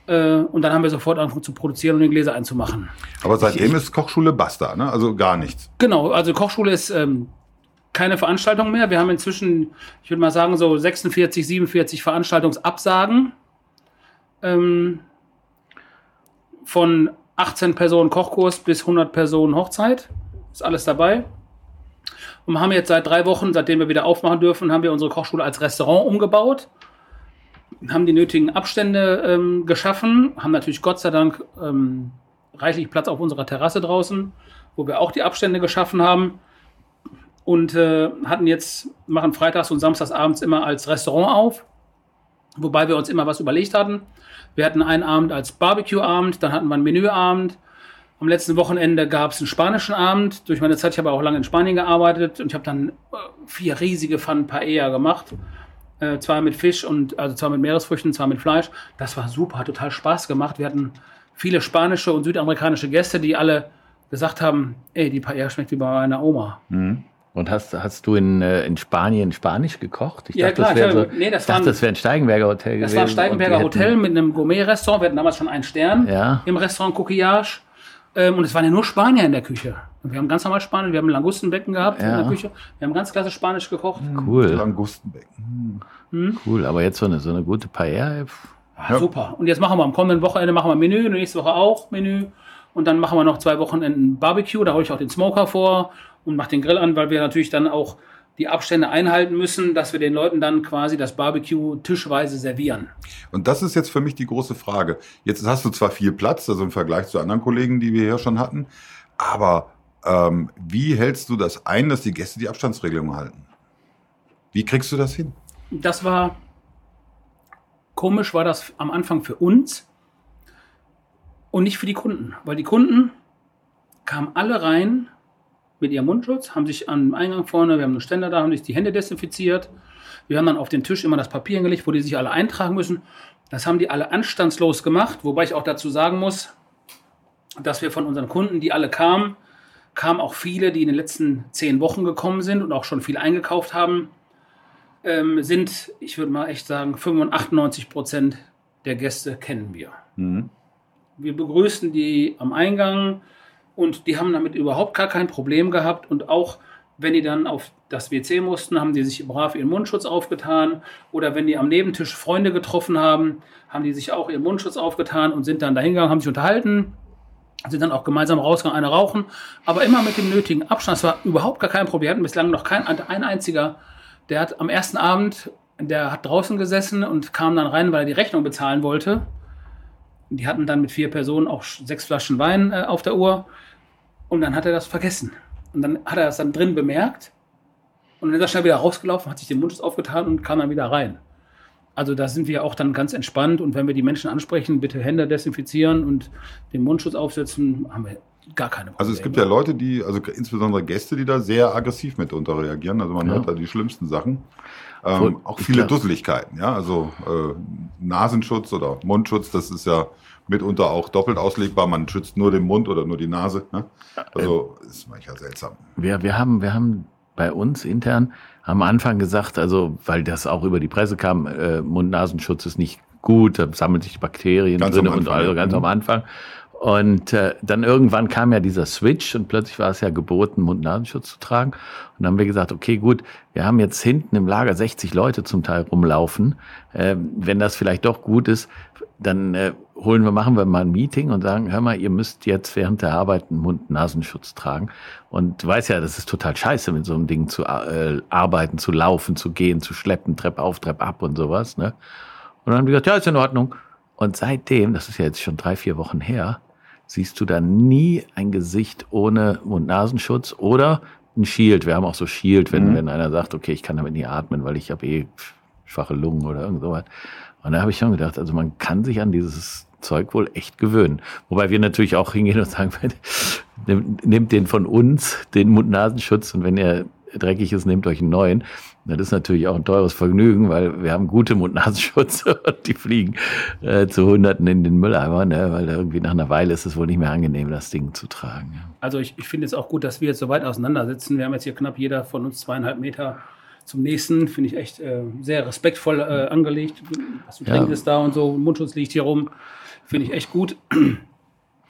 Äh, und dann haben wir sofort angefangen zu produzieren und die Gläser einzumachen. Aber seitdem ist Kochschule basta, ne? Also gar nichts. Genau, also Kochschule ist ähm, keine Veranstaltung mehr. Wir haben inzwischen, ich würde mal sagen, so 46, 47 Veranstaltungsabsagen. Ähm, von 18 Personen Kochkurs bis 100 Personen Hochzeit. Ist alles dabei. Und wir haben jetzt seit drei Wochen, seitdem wir wieder aufmachen dürfen, haben wir unsere Kochschule als Restaurant umgebaut. Haben die nötigen Abstände ähm, geschaffen, haben natürlich Gott sei Dank ähm, reichlich Platz auf unserer Terrasse draußen, wo wir auch die Abstände geschaffen haben. Und äh, hatten jetzt, machen freitags und samstags abends immer als Restaurant auf, wobei wir uns immer was überlegt hatten. Wir hatten einen Abend als Barbecue-Abend, dann hatten wir einen Menüabend. Am letzten Wochenende gab es einen spanischen Abend. Durch meine Zeit, ich habe auch lange in Spanien gearbeitet und ich habe dann äh, vier riesige Pfannen Paella gemacht. Äh, zwei mit Fisch und also zwei mit Meeresfrüchten, zwei mit Fleisch. Das war super, hat total Spaß gemacht. Wir hatten viele spanische und südamerikanische Gäste, die alle gesagt haben, ey, die Paella schmeckt wie bei meiner Oma. Und hast, hast du in, äh, in Spanien Spanisch gekocht? Ich Ja, klar, das wäre so, nee, das dachte, waren- das wäre ein Steigenberger Hotel Das gewesen. war ein Steigenberger Hotel mit einem Gourmet-Restaurant. Wir hatten damals schon einen Stern Ja. im Restaurant Coquillage. Ähm, und es waren ja nur Spanier in der Küche. Und wir haben ganz normal Spanisch, wir haben ein Langustenbecken gehabt in Ja. der Küche. Wir haben ganz klasse Spanisch gekocht. Cool, Langustenbecken. cool. Aber jetzt so eine, so eine gute Paella. pff. Ah, Super. Und jetzt machen wir am kommenden Wochenende machen wir Menü, nächste Woche auch Menü. Und dann machen wir noch zwei Wochenenden Barbecue. Da hole ich auch den Smoker vor und mache den Grill an, weil wir natürlich dann auch die Abstände einhalten müssen, dass wir den Leuten dann quasi das Barbecue tischweise servieren. Und das ist jetzt für mich die große Frage. Jetzt hast du zwar viel Platz, also im Vergleich zu anderen Kollegen, die wir hier schon hatten, aber ähm, wie hältst du das ein, dass die Gäste die Abstandsregelung halten? Wie kriegst du das hin? Das war komisch, war das am Anfang für uns und nicht für die Kunden, weil die Kunden kamen alle rein mit ihrem Mundschutz, haben sich am Eingang vorne, wir haben einen Ständer da, haben sich die Hände desinfiziert. Wir haben dann auf den Tisch immer das Papier hingelegt, wo die sich alle eintragen müssen. Das haben die alle anstandslos gemacht, wobei ich auch dazu sagen muss, dass wir von unseren Kunden, die alle kamen, kamen auch viele, die in den letzten zehn Wochen gekommen sind und auch schon viel eingekauft haben, ähm, sind, ich würde mal echt sagen, 95, 98 Prozent der Gäste kennen wir. Wir begrüßen die am Eingang und die haben damit überhaupt gar kein Problem gehabt. Und auch wenn die dann auf das WC mussten, haben die sich brav ihren Mundschutz aufgetan. Oder wenn die am Nebentisch Freunde getroffen haben, haben die sich auch ihren Mundschutz aufgetan und sind dann dahingegangen, haben sich unterhalten, sind dann auch gemeinsam rausgegangen, eine rauchen. Aber immer mit dem nötigen Abstand. Das war überhaupt gar kein Problem. Wir hatten bislang noch kein ein einziger, der hat am ersten Abend, der hat draußen gesessen und kam dann rein, weil er die Rechnung bezahlen wollte. Die hatten dann mit vier Personen auch sechs Flaschen Wein äh, auf der Uhr. Und dann hat er das vergessen. Und dann hat er das dann drin bemerkt. Und dann ist er schnell wieder rausgelaufen, hat sich den Mundschutz aufgetan und kam dann wieder rein. Also da sind wir auch dann ganz entspannt. Und wenn wir die Menschen ansprechen, bitte Hände desinfizieren und den Mundschutz aufsetzen, haben wir gar keine Probleme. Also es gibt ja Leute, die, also insbesondere Gäste, die da sehr aggressiv mitunter reagieren. Also man Ja. hört da die schlimmsten Sachen. Voll. Ähm, auch Ich viele Dusseligkeiten, ja. Also äh, Nasenschutz oder Mundschutz, das ist ja mitunter auch doppelt auslegbar. Man schützt nur den Mund oder nur die Nase. Ne? Also ist manchmal seltsam. Wir, wir haben, wir haben bei uns intern am Anfang gesagt, also weil das auch über die Presse kam, äh, Mund-Nasenschutz ist nicht gut, da sammeln sich Bakterien Ganz drin und also ganz Mhm. am Anfang. Und äh, dann irgendwann kam ja dieser Switch und plötzlich war es ja geboten, Mund-Nasenschutz zu tragen. Und dann haben wir gesagt, okay, gut, wir haben jetzt hinten im Lager 60 Leute zum Teil rumlaufen. Äh, wenn das vielleicht doch gut ist, dann äh, holen wir, machen wir mal ein Meeting und sagen, hör mal, ihr müsst jetzt während der Arbeit einen Mund-Nasenschutz tragen. Und du weißt ja, das ist total scheiße, mit so einem Ding zu äh, arbeiten, zu laufen, zu gehen, zu schleppen, Treppe auf, Treppe ab und sowas. Ne? Und dann haben die gesagt, ja, ist in Ordnung. Und seitdem, das ist ja jetzt schon drei, vier Wochen her, siehst du da nie ein Gesicht ohne Mund-Nasenschutz oder ein Shield. Wir haben auch so Shield, wenn, mhm. wenn einer sagt, okay, ich kann damit nie atmen, weil ich habe eh schwache Lungen oder irgend sowas. Und da habe ich schon gedacht, also man kann sich an dieses Zeug wohl echt gewöhnen. Wobei wir natürlich auch hingehen und sagen, nehmt den von uns, den Mund-Nasenschutz, und wenn er dreckig ist, nehmt euch einen neuen. Das ist natürlich auch ein teures Vergnügen, weil wir haben gute Mund-Nasenschutz und die fliegen äh, zu Hunderten in den Mülleimer, ne? weil irgendwie nach einer Weile ist es wohl nicht mehr angenehm, das Ding zu tragen. Ja. Also ich, ich finde es auch gut, dass wir jetzt so weit auseinander sitzen. Wir haben jetzt hier knapp jeder von uns zweieinhalb Meter zum nächsten. Finde ich echt äh, sehr respektvoll äh, angelegt. Was du ja. trinkst da und so, Mundschutz liegt hier rum. Finde ich echt gut.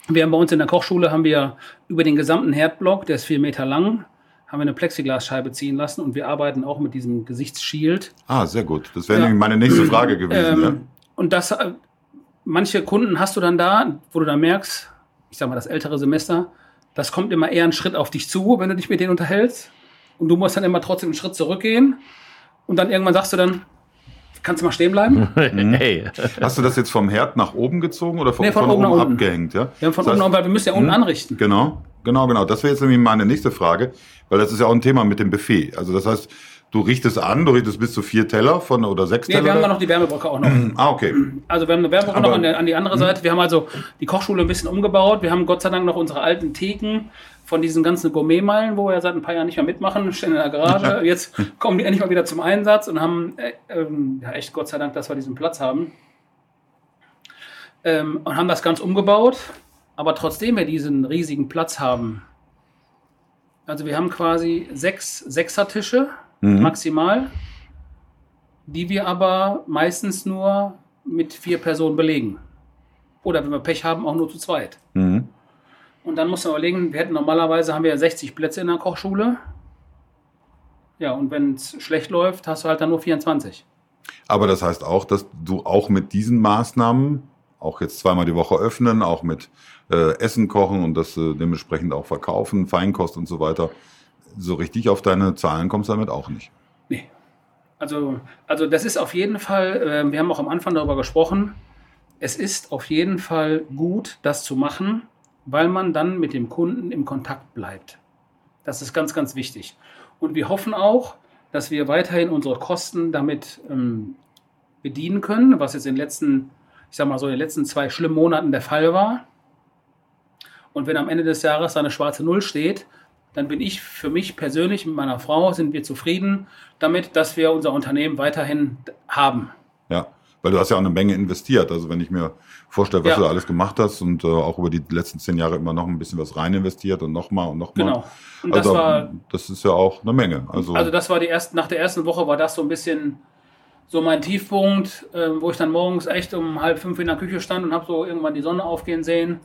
Wir haben bei uns in der Kochschule haben wir über den gesamten Herdblock, der ist vier Meter lang, haben wir eine Plexiglasscheibe ziehen lassen und wir arbeiten auch mit diesem Gesichtsshield. Ah, sehr gut. Das wäre ja. meine nächste Frage gewesen. Ähm, ja. Und das, äh, manche Kunden hast du dann da, wo du dann merkst, ich sag mal, das ältere Semester, das kommt immer eher einen Schritt auf dich zu, wenn du dich mit denen unterhältst. Und du musst dann immer trotzdem einen Schritt zurückgehen. Und dann irgendwann sagst du dann, kannst du mal stehen bleiben? hey. Hast du das jetzt vom Herd nach oben gezogen oder von, nee, von, von oben, oben abgehängt? Ja, ja von das oben, heißt, weil wir müssen ja unten hm? anrichten. Genau. Genau, genau. Das wäre jetzt nämlich meine nächste Frage, weil das ist ja auch ein Thema mit dem Buffet. Also das heißt, du richtest an, du richtest bis zu vier Teller von oder sechs nee, Teller. wir haben da noch die Wärmebrücke auch noch. ah, okay. Also wir haben eine Wärmebrücke noch an, der, an die andere Seite. Wir haben also die Kochschule ein bisschen umgebaut. Wir haben Gott sei Dank noch unsere alten Theken von diesen ganzen Gourmetmeilen, wo wir seit ein paar Jahren nicht mehr mitmachen, stehen in der Garage. Jetzt kommen die endlich mal wieder zum Einsatz und haben äh, ähm, ja echt Gott sei Dank, dass wir diesen Platz haben. Ähm, und haben das ganz umgebaut. Aber trotzdem wir diesen riesigen Platz haben, also wir haben quasi sechs Sechsertische mhm. maximal, die wir aber meistens nur mit vier Personen belegen. Oder wenn wir Pech haben, auch nur zu zweit. Mhm. Und dann muss man überlegen, wir hätten normalerweise haben wir ja 60 Plätze in der Kochschule. Ja, und wenn es schlecht läuft, hast du halt dann nur 24. Aber das heißt auch, dass du auch mit diesen Maßnahmen auch jetzt zweimal die Woche öffnen, auch mit äh, Essen kochen und das äh, dementsprechend auch verkaufen, Feinkost und so weiter. So richtig auf deine Zahlen kommst du damit auch nicht. Nee. Also, also das ist auf jeden Fall, äh, wir haben auch am Anfang darüber gesprochen, es ist auf jeden Fall gut, das zu machen, weil man dann mit dem Kunden im Kontakt bleibt. Das ist ganz, ganz wichtig. Und wir hoffen auch, dass wir weiterhin unsere Kosten damit ähm, bedienen können, was jetzt in den letzten ich sag mal so, in den letzten zwei schlimmen Monaten der Fall war. Und wenn am Ende des Jahres eine schwarze Null steht, dann bin ich für mich persönlich mit meiner Frau, sind wir zufrieden damit, dass wir unser Unternehmen weiterhin haben. Ja, weil du hast ja auch eine Menge investiert. Also wenn ich mir vorstelle, was ja. du alles gemacht hast und äh, auch über die letzten zehn Jahre immer noch ein bisschen was rein investiert und nochmal und nochmal. Genau. Und also, das, war, das ist ja auch eine Menge. Also, also das war die erste, nach der ersten Woche war das so ein bisschen so mein Tiefpunkt, äh, wo ich dann morgens echt um halb fünf in der Küche stand und habe so irgendwann die Sonne aufgehen sehen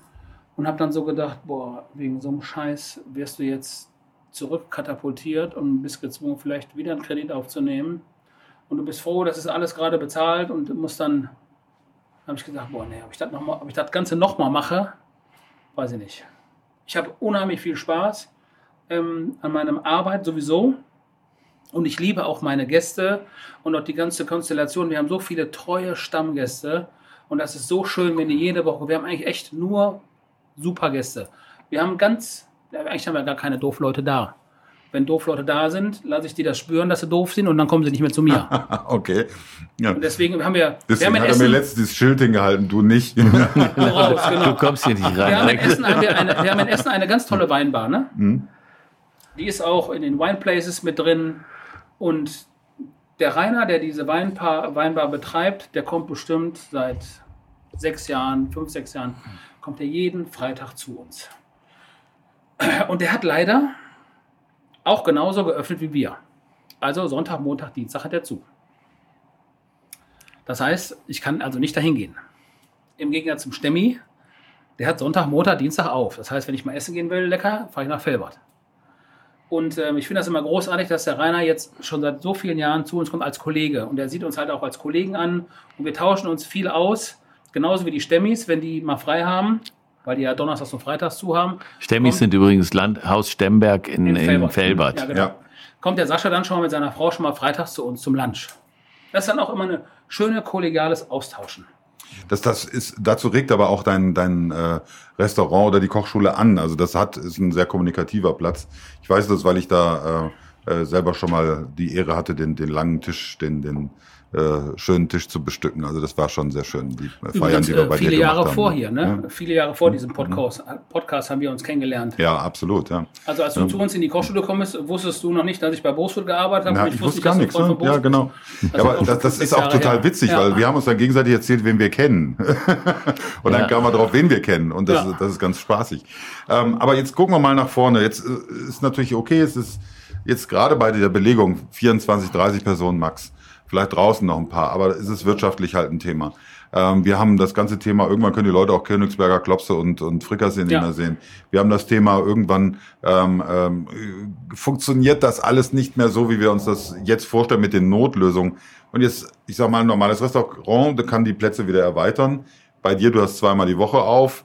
und habe dann so gedacht, boah, wegen so einem Scheiß wirst du jetzt zurückkatapultiert und bist gezwungen, vielleicht wieder einen Kredit aufzunehmen. Und du bist froh, dass es alles gerade bezahlt und musst dann, habe ich gedacht, boah, nee, ob ich das, noch mal, ob ich das Ganze nochmal mache, weiß ich nicht. Ich habe unheimlich viel Spaß ähm, an meinem Arbeit sowieso. Und ich liebe auch meine Gäste und auch die ganze Konstellation. Wir haben so viele treue Stammgäste und das ist so schön, wenn die jede Woche, wir haben eigentlich echt nur super Gäste. Wir haben ganz, eigentlich haben wir gar keine Doofleute da. Wenn Doofleute da sind, lasse ich die das spüren, dass sie doof sind und dann kommen sie nicht mehr zu mir. okay. Ja. Und deswegen haben wir. Deswegen wir haben hat er mir letztes Schild hingehalten, du nicht. du, raus, genau. du kommst hier nicht rein. Wir haben in Essen, haben wir eine, wir haben in Essen eine ganz tolle Weinbar, ne? Mhm. Die ist auch in den Wine Places mit drin. Und der Rainer, der diese Weinbar, Weinbar betreibt, der kommt bestimmt seit sechs Jahren, fünf, sechs Jahren, kommt er jeden Freitag zu uns. Und der hat leider auch genauso geöffnet wie wir. Also Sonntag, Montag, Dienstag hat er zu. Das heißt, ich kann also nicht dahin gehen. Im Gegensatz zum Stemmi, der hat Sonntag, Montag, Dienstag auf. Das heißt, wenn ich mal essen gehen will, lecker, fahre ich nach Felbert. Und ähm, ich finde das immer großartig, dass der Rainer jetzt schon seit so vielen Jahren zu uns kommt als Kollege. Und er sieht uns halt auch als Kollegen an und wir tauschen uns viel aus. Genauso wie die Stemmis, wenn die mal frei haben, weil die ja donnerstags und freitags zu haben. Stemmis sind übrigens Landhaus Stemberg in, in Felbert. In Felbert. Ja, genau. Ja. Kommt der Sascha dann schon mal mit seiner Frau schon mal freitags zu uns zum Lunch. Das ist dann auch immer ein schöne kollegiales Austauschen. Das, das ist, dazu regt aber auch dein, dein äh, Restaurant oder die Kochschule an. Also das hat, ist ein sehr kommunikativer Platz. Ich weiß das, weil ich da äh, äh, selber schon mal die Ehre hatte, den, den langen Tisch, den, den äh, schönen Tisch zu bestücken. Also das war schon sehr schön. Die Übrigens, Feiern, die wir bei viele dir Jahre haben. vor hier, ne? Ja. Viele Jahre vor diesem Podcast, Podcast haben wir uns kennengelernt. Ja, absolut, ja. Also als du ja. zu uns in die Kochschule kommst, wusstest du noch nicht, dass ich bei Boswood gearbeitet habe. Ja, ich, ich wusste gar nichts. Ne? Ja, genau. Also aber das, das ist auch total her. witzig, weil wir haben uns dann gegenseitig erzählt, wen wir kennen. Und dann kamen wir drauf, wen wir kennen. Und das, das ist ganz spaßig. Ähm, aber jetzt gucken wir mal nach vorne. Jetzt äh, ist natürlich okay, es ist jetzt gerade bei der Belegung 24, 30 Personen max vielleicht draußen noch ein paar, aber es ist wirtschaftlich halt ein Thema. Ähm, wir haben das ganze Thema, irgendwann können die Leute auch Königsberger Klopse und, und Frikassee nicht ja. mehr sehen. Wir haben das Thema, irgendwann ähm, ähm, funktioniert das alles nicht mehr so, wie wir uns das jetzt vorstellen mit den Notlösungen. Und jetzt, ich sag mal, ein normales Restaurant, da kann die Plätze wieder erweitern. Bei dir, du hast zweimal die Woche auf.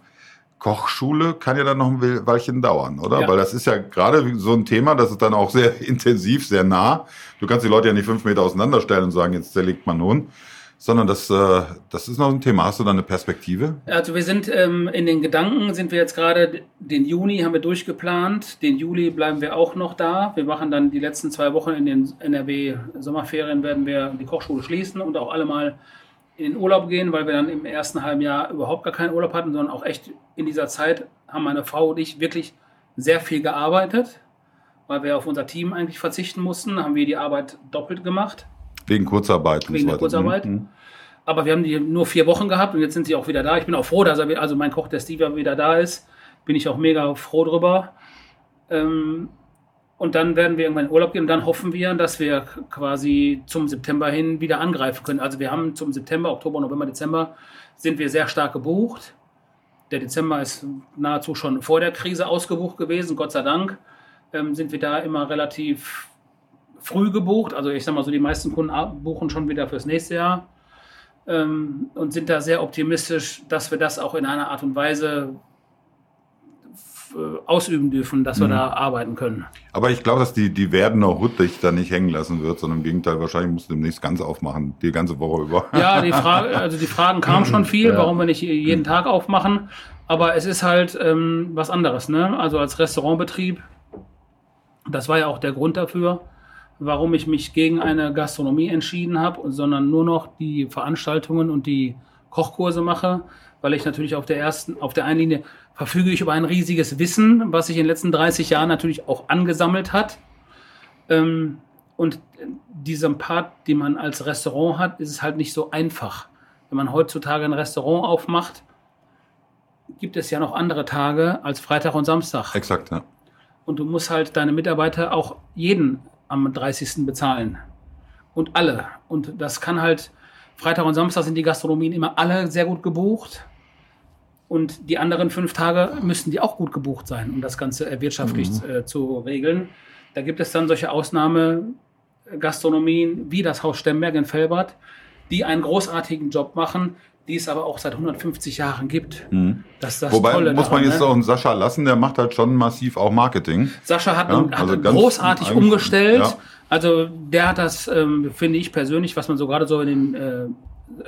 Kochschule kann ja dann noch ein Weilchen dauern, oder? Ja. Weil das ist ja gerade so ein Thema, das ist dann auch sehr intensiv, sehr nah. Du kannst die Leute ja nicht fünf Meter auseinanderstellen und sagen, jetzt zerlegt man nun. Sondern das, äh, das ist noch ein Thema. Hast du da eine Perspektive? Also wir sind ähm, in den Gedanken, sind wir jetzt gerade, den Juni haben wir durchgeplant, den Juli bleiben wir auch noch da. Wir machen dann die letzten zwei Wochen in den NRW Sommerferien, werden wir die Kochschule schließen und auch alle mal in den Urlaub gehen, weil wir dann im ersten halben Jahr überhaupt gar keinen Urlaub hatten, sondern auch echt in dieser Zeit haben meine Frau und ich wirklich sehr viel gearbeitet, weil wir auf unser Team eigentlich verzichten mussten, haben wir die Arbeit doppelt gemacht. Wegen Kurzarbeit. Wegen der Kurzarbeit. Mhm. Aber wir haben die nur vier Wochen gehabt und jetzt sind sie auch wieder da. Ich bin auch froh, dass er, also mein Koch, der Steve, wieder da ist. Bin ich auch mega froh drüber. Ähm, und dann werden wir irgendwann in Urlaub gehen und dann hoffen wir, dass wir quasi zum September hin wieder angreifen können. Also wir haben zum September, Oktober, November, Dezember sind wir sehr stark gebucht. Der Dezember ist nahezu schon vor der Krise ausgebucht gewesen, Gott sei Dank. Ähm, sind wir da immer relativ früh gebucht. Also ich sag mal so, die meisten Kunden buchen schon wieder fürs nächste Jahr ähm, und sind da sehr optimistisch, dass wir das auch in einer Art und Weise ausüben dürfen, dass wir mhm. da arbeiten können. Aber ich glaube, dass die, die Werdener Hut dich da nicht hängen lassen wird, sondern im Gegenteil, wahrscheinlich musst du demnächst ganz aufmachen, die ganze Woche über. Ja, die Frage, also die Fragen kamen schon viel, ja. warum wir nicht jeden Tag aufmachen. Aber es ist halt ähm, was anderes, ne? Also als Restaurantbetrieb, das war ja auch der Grund dafür, warum ich mich gegen eine Gastronomie entschieden habe, sondern nur noch die Veranstaltungen und die Kochkurse mache, weil ich natürlich auf der ersten, auf der einen Linie verfüge ich über ein riesiges Wissen, was sich in den letzten 30 Jahren natürlich auch angesammelt hat. Ähm, und diesem Part, den man als Restaurant hat, ist es halt nicht so einfach. Wenn man heutzutage ein Restaurant aufmacht, gibt es ja noch andere Tage als Freitag und Samstag. Exakt, ja. Und du musst halt deine Mitarbeiter auch jeden am 30. bezahlen. Und alle. Und das kann halt, Freitag und Samstag sind die Gastronomien immer alle sehr gut gebucht. Und die anderen fünf Tage müssten die auch gut gebucht sein, um das Ganze wirtschaftlich mhm. äh, zu regeln. Da gibt es dann solche Ausnahmegastronomien wie das Haus Stemberg in Felbert, die einen großartigen Job machen, die es aber auch seit 150 Jahren gibt. Mhm. Das das Wobei Tolle muss man jetzt ne? auch einen Sascha lassen, der macht halt schon massiv auch Marketing. Sascha hat, ja, also hat großartig umgestellt. Ja. Also der hat das, ähm, finde ich persönlich, was man so gerade so in den äh,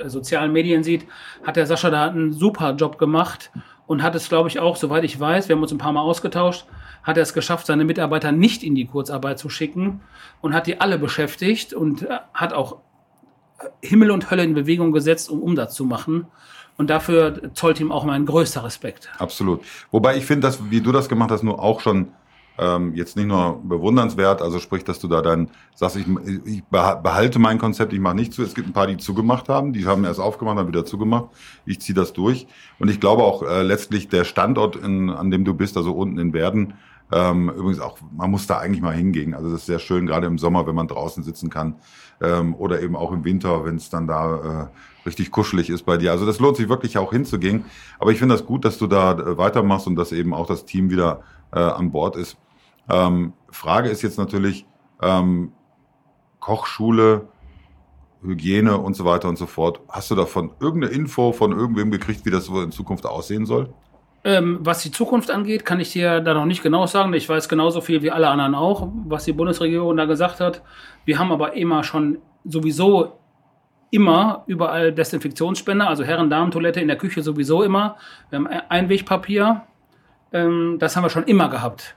sozialen Medien sieht, hat der Sascha da einen super Job gemacht und hat es, glaube ich, auch, soweit ich weiß, wir haben uns ein paar Mal ausgetauscht, hat er es geschafft, seine Mitarbeiter nicht in die Kurzarbeit zu schicken und hat die alle beschäftigt und äh, hat auch Himmel und Hölle in Bewegung gesetzt, um Umsatz zu machen. Und dafür zollt ihm auch mein größter Respekt. Absolut. Wobei ich finde, dass, wie du das gemacht hast, nur auch schon ähm, jetzt nicht nur bewundernswert, also sprich, dass du da dann sagst, ich, ich behalte mein Konzept, ich mache nicht zu. Es gibt ein paar, die zugemacht haben, die haben erst aufgemacht, dann wieder zugemacht. Ich ziehe das durch. Und ich glaube auch äh, letztlich der Standort, in, an dem du bist, also unten in Werden, Ähm, übrigens auch, man muss da eigentlich mal hingehen. Also das ist sehr schön, gerade im Sommer, wenn man draußen sitzen kann. Ähm, oder eben auch im Winter, wenn es dann da äh, richtig kuschelig ist bei dir. Also das lohnt sich wirklich auch hinzugehen. Aber ich finde das gut, dass du da äh, weitermachst und dass eben auch das Team wieder äh, an Bord ist. Ähm, Frage ist jetzt natürlich, ähm, Kochschule, Hygiene und so weiter und so fort. Hast du davon irgendeine Info von irgendwem gekriegt, wie das so in Zukunft aussehen soll? Ähm, was die Zukunft angeht, kann ich dir da noch nicht genau sagen. Ich weiß genauso viel wie alle anderen auch, was die Bundesregierung da gesagt hat. Wir haben aber immer schon sowieso immer überall Desinfektionsspender, also Herren-Damen-Toilette in der Küche sowieso immer. Wir haben Einwegpapier. Ähm, das haben wir schon immer gehabt.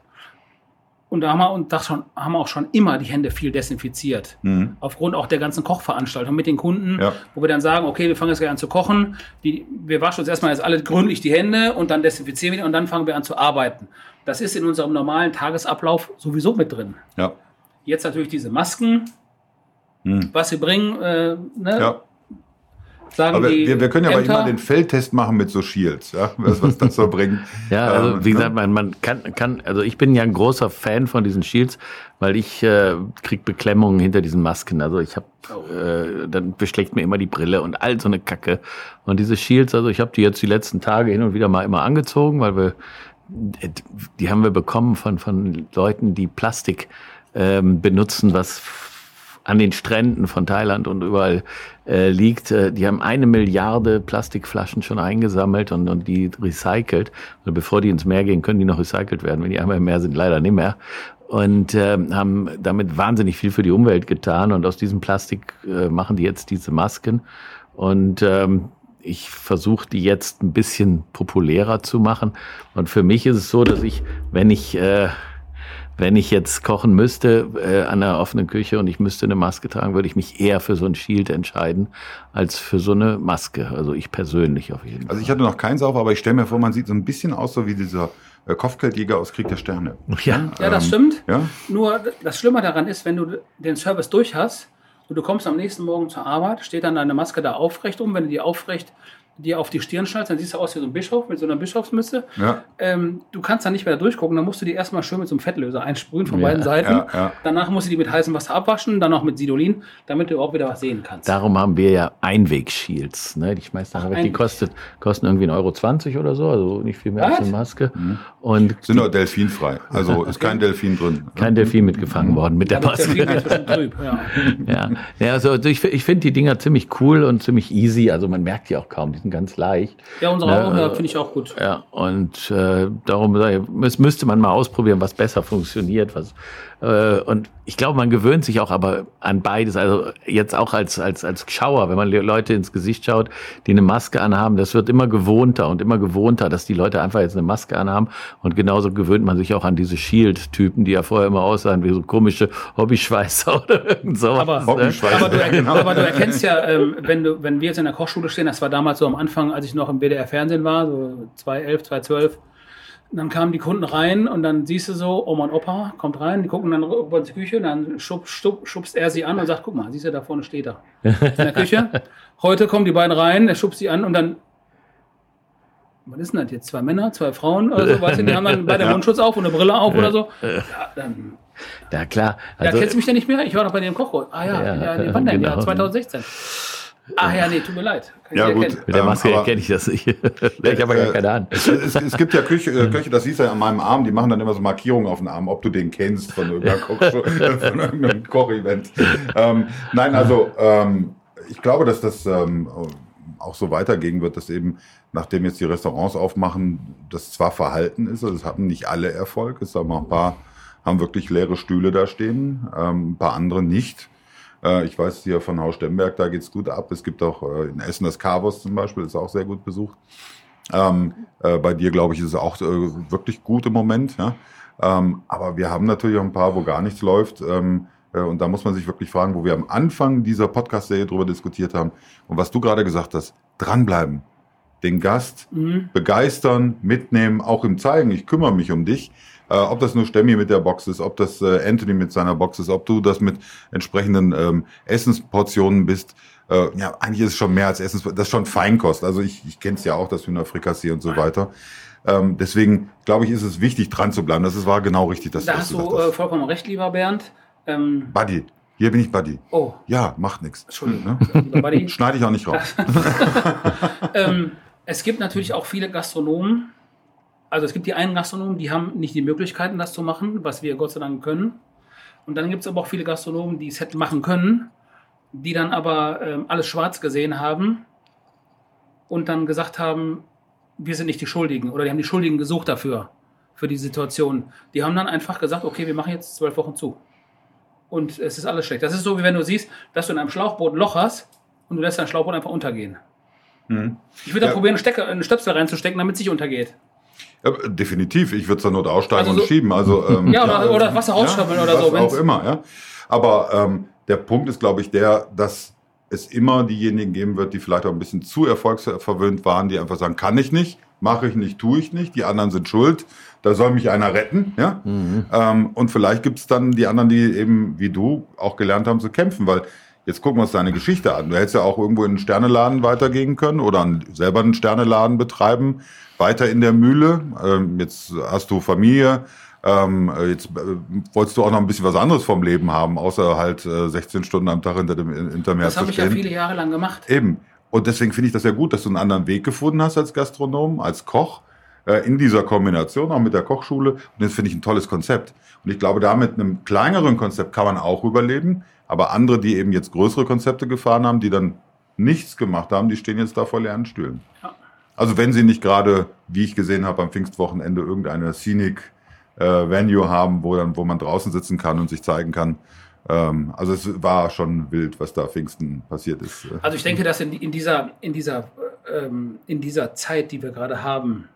Und da haben wir, und das schon, haben wir auch schon immer die Hände viel desinfiziert. Mhm. Aufgrund auch der ganzen Kochveranstaltung mit den Kunden, ja. wo wir dann sagen, okay, wir fangen jetzt gleich an zu kochen. Die, wir waschen uns erstmal jetzt alle gründlich die Hände und dann desinfizieren wir und dann fangen wir an zu arbeiten. Das ist in unserem normalen Tagesablauf sowieso mit drin. Ja. Jetzt natürlich diese Masken, mhm. was sie bringen, äh, ne? ja sagen aber die. Wir, wir können ja aber immer den Feldtest machen mit so Shields, ja, was, was das so bringt. ja, also ähm, wie ne? gesagt, man, man kann, kann, also ich bin ja ein großer Fan von diesen Shields, weil ich äh, krieg Beklemmungen hinter diesen Masken. Also ich habe, äh, dann beschlägt mir immer die Brille und all so eine Kacke. Und diese Shields, also ich habe die jetzt die letzten Tage hin und wieder mal immer angezogen, weil wir, die haben wir bekommen von von Leuten, die Plastik ähm, benutzen, was an den Stränden von Thailand und überall äh, liegt. Äh, die haben eine Milliarde Plastikflaschen schon eingesammelt und, und die recycelt. Und bevor die ins Meer gehen, können die noch recycelt werden. Wenn die einmal im Meer sind, leider nicht mehr. Und äh, haben damit wahnsinnig viel für die Umwelt getan. Und aus diesem Plastik äh, machen die jetzt diese Masken. Und ähm, ich versuche die jetzt ein bisschen populärer zu machen. Und für mich ist es so, dass ich, wenn ich äh, wenn ich jetzt kochen müsste äh, an einer offenen Küche und ich müsste eine Maske tragen, würde ich mich eher für so ein Shield entscheiden als für so eine Maske. Also ich persönlich auf jeden Fall. Also ich hatte noch keins auf, aber ich stelle mir vor, man sieht so ein bisschen aus so wie dieser äh, Kopfgeldjäger aus Krieg der Sterne. Ja, ja das ähm, stimmt. Ja? Nur das Schlimme daran ist, wenn du den Service durch hast und du kommst am nächsten Morgen zur Arbeit, steht dann deine Maske da aufrecht um. Wenn du die aufrecht dir auf die Stirn schnallst, dann siehst du aus wie so ein Bischof mit so einer Bischofsmütze. Ja. Ähm, du kannst da nicht mehr durchgucken, dann musst du die erstmal schön mit so einem Fettlöser einsprühen von ja, beiden Seiten. Ja, ja. Danach musst du die mit heißem Wasser abwaschen, dann noch mit Sidolin, damit du überhaupt wieder was sehen kannst. Darum haben wir ja Einwegshields. Ne? Die schmeißt dann weg. Die kostet, kosten irgendwie 1,20 Euro 20 oder so, also nicht viel mehr was? als eine Maske. Mhm. Und Sind nur delfinfrei. Also ist kein Delfin drin. Kein Delfin mitgefangen worden mit der Maske. Delfin ist trüb, ja. ja. ja, also ich, ich finde die Dinger ziemlich cool und ziemlich easy. Also man merkt die auch kaum. Die sind ganz leicht. Ja, unsere Augen ja, finde ich auch gut. Ja, und äh, darum müsste man mal ausprobieren, was besser funktioniert, was äh, und ich glaube, man gewöhnt sich auch aber an beides. Also jetzt auch als, als, als Schauer, wenn man Leute ins Gesicht schaut, die eine Maske anhaben, das wird immer gewohnter und immer gewohnter, dass die Leute einfach jetzt eine Maske anhaben. Und genauso gewöhnt man sich auch an diese Shield-Typen, die ja vorher immer aussahen wie so komische Hobbyschweißer oder irgend sowas. Aber, ne? aber, du, genau. aber du erkennst ja, ähm, wenn, du, wenn wir jetzt in der Kochschule stehen, das war damals so am Anfang, als ich noch im WDR-Fernsehen war, so 2011, 2012, und dann kamen die Kunden rein und dann siehst du so, Oma und Opa kommt rein, die gucken dann über die Küche und dann schub, schub, schubst er sie an und sagt, guck mal, siehst du, da vorne steht er. In der Küche. Heute kommen die beiden rein, er schubst sie an und dann, was ist denn das jetzt? Zwei Männer, zwei Frauen oder so, weißt du, die haben dann beide ja. Mundschutz auf und eine Brille auf oder so. Ja, dann. Ja, klar. Also, ja, kennst du mich denn nicht mehr? Ich war doch bei im Kochroll. Ah ja, ja, ja wann denn? Genau. Ja, 2016. Ach ja, nee, tut mir leid. Kann ja, gut. Mit der Maske ähm, erkenne ich das nicht. ich habe ja keine Ahnung. Es, es, gibt ja Köche, äh, Köche, das siehst du ja an meinem Arm, die machen dann immer so Markierungen auf den Arm, ob du den kennst von irgendeinem Kochevent. Ähm, nein, also ähm, ich glaube, dass das ähm, auch so weitergehen wird, dass eben, nachdem jetzt die Restaurants aufmachen, das zwar verhalten ist, also es hatten nicht alle Erfolg, es haben auch ein paar haben wirklich leere Stühle da stehen, ähm, ein paar andere nicht. Äh, ich weiß hier von Haus Stemberg, da geht's gut ab. Es gibt auch äh, in Essen das Carvos zum Beispiel, ist auch sehr gut besucht. Ähm, äh, bei dir, glaube ich, ist es auch äh, wirklich gut im Moment. Ja? Ähm, aber wir haben natürlich auch ein paar, wo gar nichts läuft. Ähm, äh, und da muss man sich wirklich fragen, wo wir am Anfang dieser Podcast-Serie drüber diskutiert haben. Und was du gerade gesagt hast, dranbleiben. den Gast Mhm. begeistern, mitnehmen, auch ihm zeigen, ich kümmere mich um dich. Äh, ob das nur Stemmi mit der Box ist, ob das äh, Anthony mit seiner Box ist, ob du das mit entsprechenden ähm, Essensportionen bist. Äh, ja, eigentlich ist es schon mehr als Essens, das ist schon Feinkost. Also ich, ich kenne es ja auch, das Hühnerfrikassee und so weiter. Ähm, deswegen glaube ich, ist es wichtig, dran zu bleiben. Das ist, war genau richtig, dass Da du das hast du äh, vollkommen recht, lieber Bernd. Ähm, Buddy, hier bin ich Buddy. oh, Ja, macht nichts. Entschuldigung. Ne? Schneide ich auch nicht raus. ähm, es gibt natürlich auch viele Gastronomen. Also es gibt die einen Gastronomen, die haben nicht die Möglichkeiten, das zu machen, was wir Gott sei Dank können. Und dann gibt es aber auch viele Gastronomen, die es hätten machen können, die dann aber ähm, alles schwarz gesehen haben und dann gesagt haben, wir sind nicht die Schuldigen oder die haben die Schuldigen gesucht dafür, für die Situation. Die haben dann einfach gesagt, okay, wir machen jetzt zwölf Wochen zu. Und es ist alles schlecht. Das ist so, wie wenn du siehst, dass du in einem Schlauchboot ein Loch hast und du lässt dein Schlauchboot einfach untergehen. Mhm. Ich würde dann Ja. probieren, einen, Stecker, einen Stöpsel reinzustecken, damit es nicht untergeht. Ja, definitiv. Ich würde zur Not aussteigen Also so- und schieben. Also, ähm, Ja, oder- oder Wasser rausschöpfeln oder was so, wenn's- auch immer, ja. Aber ähm, der Punkt ist, glaube ich, der, dass es immer diejenigen geben wird, die vielleicht auch ein bisschen zu erfolgsverwöhnt waren, die einfach sagen, kann ich nicht, mache ich nicht, tue ich nicht, die anderen sind schuld, da soll mich einer retten, ja. Ähm, und vielleicht gibt es dann die anderen, die eben wie du auch gelernt haben zu kämpfen, weil jetzt gucken wir uns deine Geschichte an. Du hättest ja auch irgendwo in einen Sterneladen weitergehen können oder einen, selber einen Sterneladen betreiben, weiter in der Mühle. Ähm, jetzt hast du Familie. Ähm, jetzt äh, wolltest du auch noch ein bisschen was anderes vom Leben haben, außer halt äh, 16 Stunden am Tag hinter dem hinter mir Das zu habe ich ja stehen. viele Jahre lang gemacht. Eben. Und deswegen finde ich das ja gut, dass du einen anderen Weg gefunden hast als Gastronom, als Koch, äh, in dieser Kombination, auch mit der Kochschule. Und das finde ich ein tolles Konzept. Und ich glaube, da mit einem kleineren Konzept kann man auch überleben. Aber andere, die eben jetzt größere Konzepte gefahren haben, die dann nichts gemacht haben, die stehen jetzt da vor leeren Stühlen. Ja. Also wenn sie nicht gerade, wie ich gesehen habe, am Pfingstwochenende irgendeine Scenic äh, Venue haben, wo dann, wo man draußen sitzen kann und sich zeigen kann. Ähm, also es war schon wild, was da Pfingsten passiert ist. Also ich denke, dass in, in, dieser, in, dieser, ähm, in dieser Zeit, die wir gerade haben,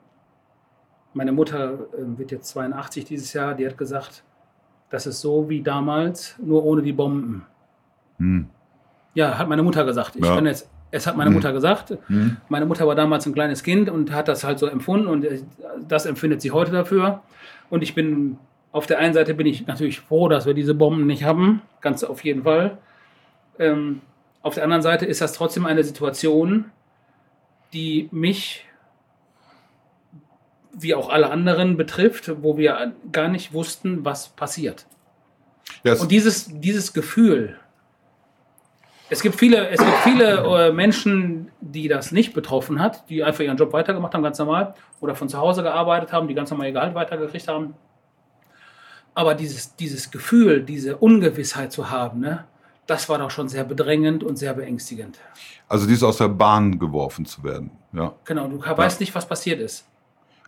meine Mutter ähm, wird jetzt 82 dieses Jahr, die hat gesagt, das ist so wie damals, nur ohne die Bomben. Hm. Ja, hat meine Mutter gesagt. Ich Ja. kann jetzt, es hat meine Hm. Mutter gesagt. Hm. Meine Mutter war damals ein kleines Kind und hat das halt so empfunden und äh, das empfindet sie heute dafür. Und ich bin, auf der einen Seite bin ich natürlich froh, dass wir diese Bomben nicht haben, ganz auf jeden Fall. Ähm, auf der anderen Seite ist das trotzdem eine Situation, die mich, wie auch alle anderen, betrifft, wo wir gar nicht wussten, was passiert. Ja, es- Und dieses, dieses Gefühl, es gibt viele, es gibt viele äh, Menschen, die das nicht betroffen hat, die einfach ihren Job weitergemacht haben, ganz normal, oder von zu Hause gearbeitet haben, die ganz normal ihr Gehalt weitergekriegt haben. Aber dieses, dieses Gefühl, diese Ungewissheit zu haben, ne, das war doch schon sehr bedrängend und sehr beängstigend. Also dies aus der Bahn geworfen zu werden. Ja. Genau, du weißt nicht, was passiert ist.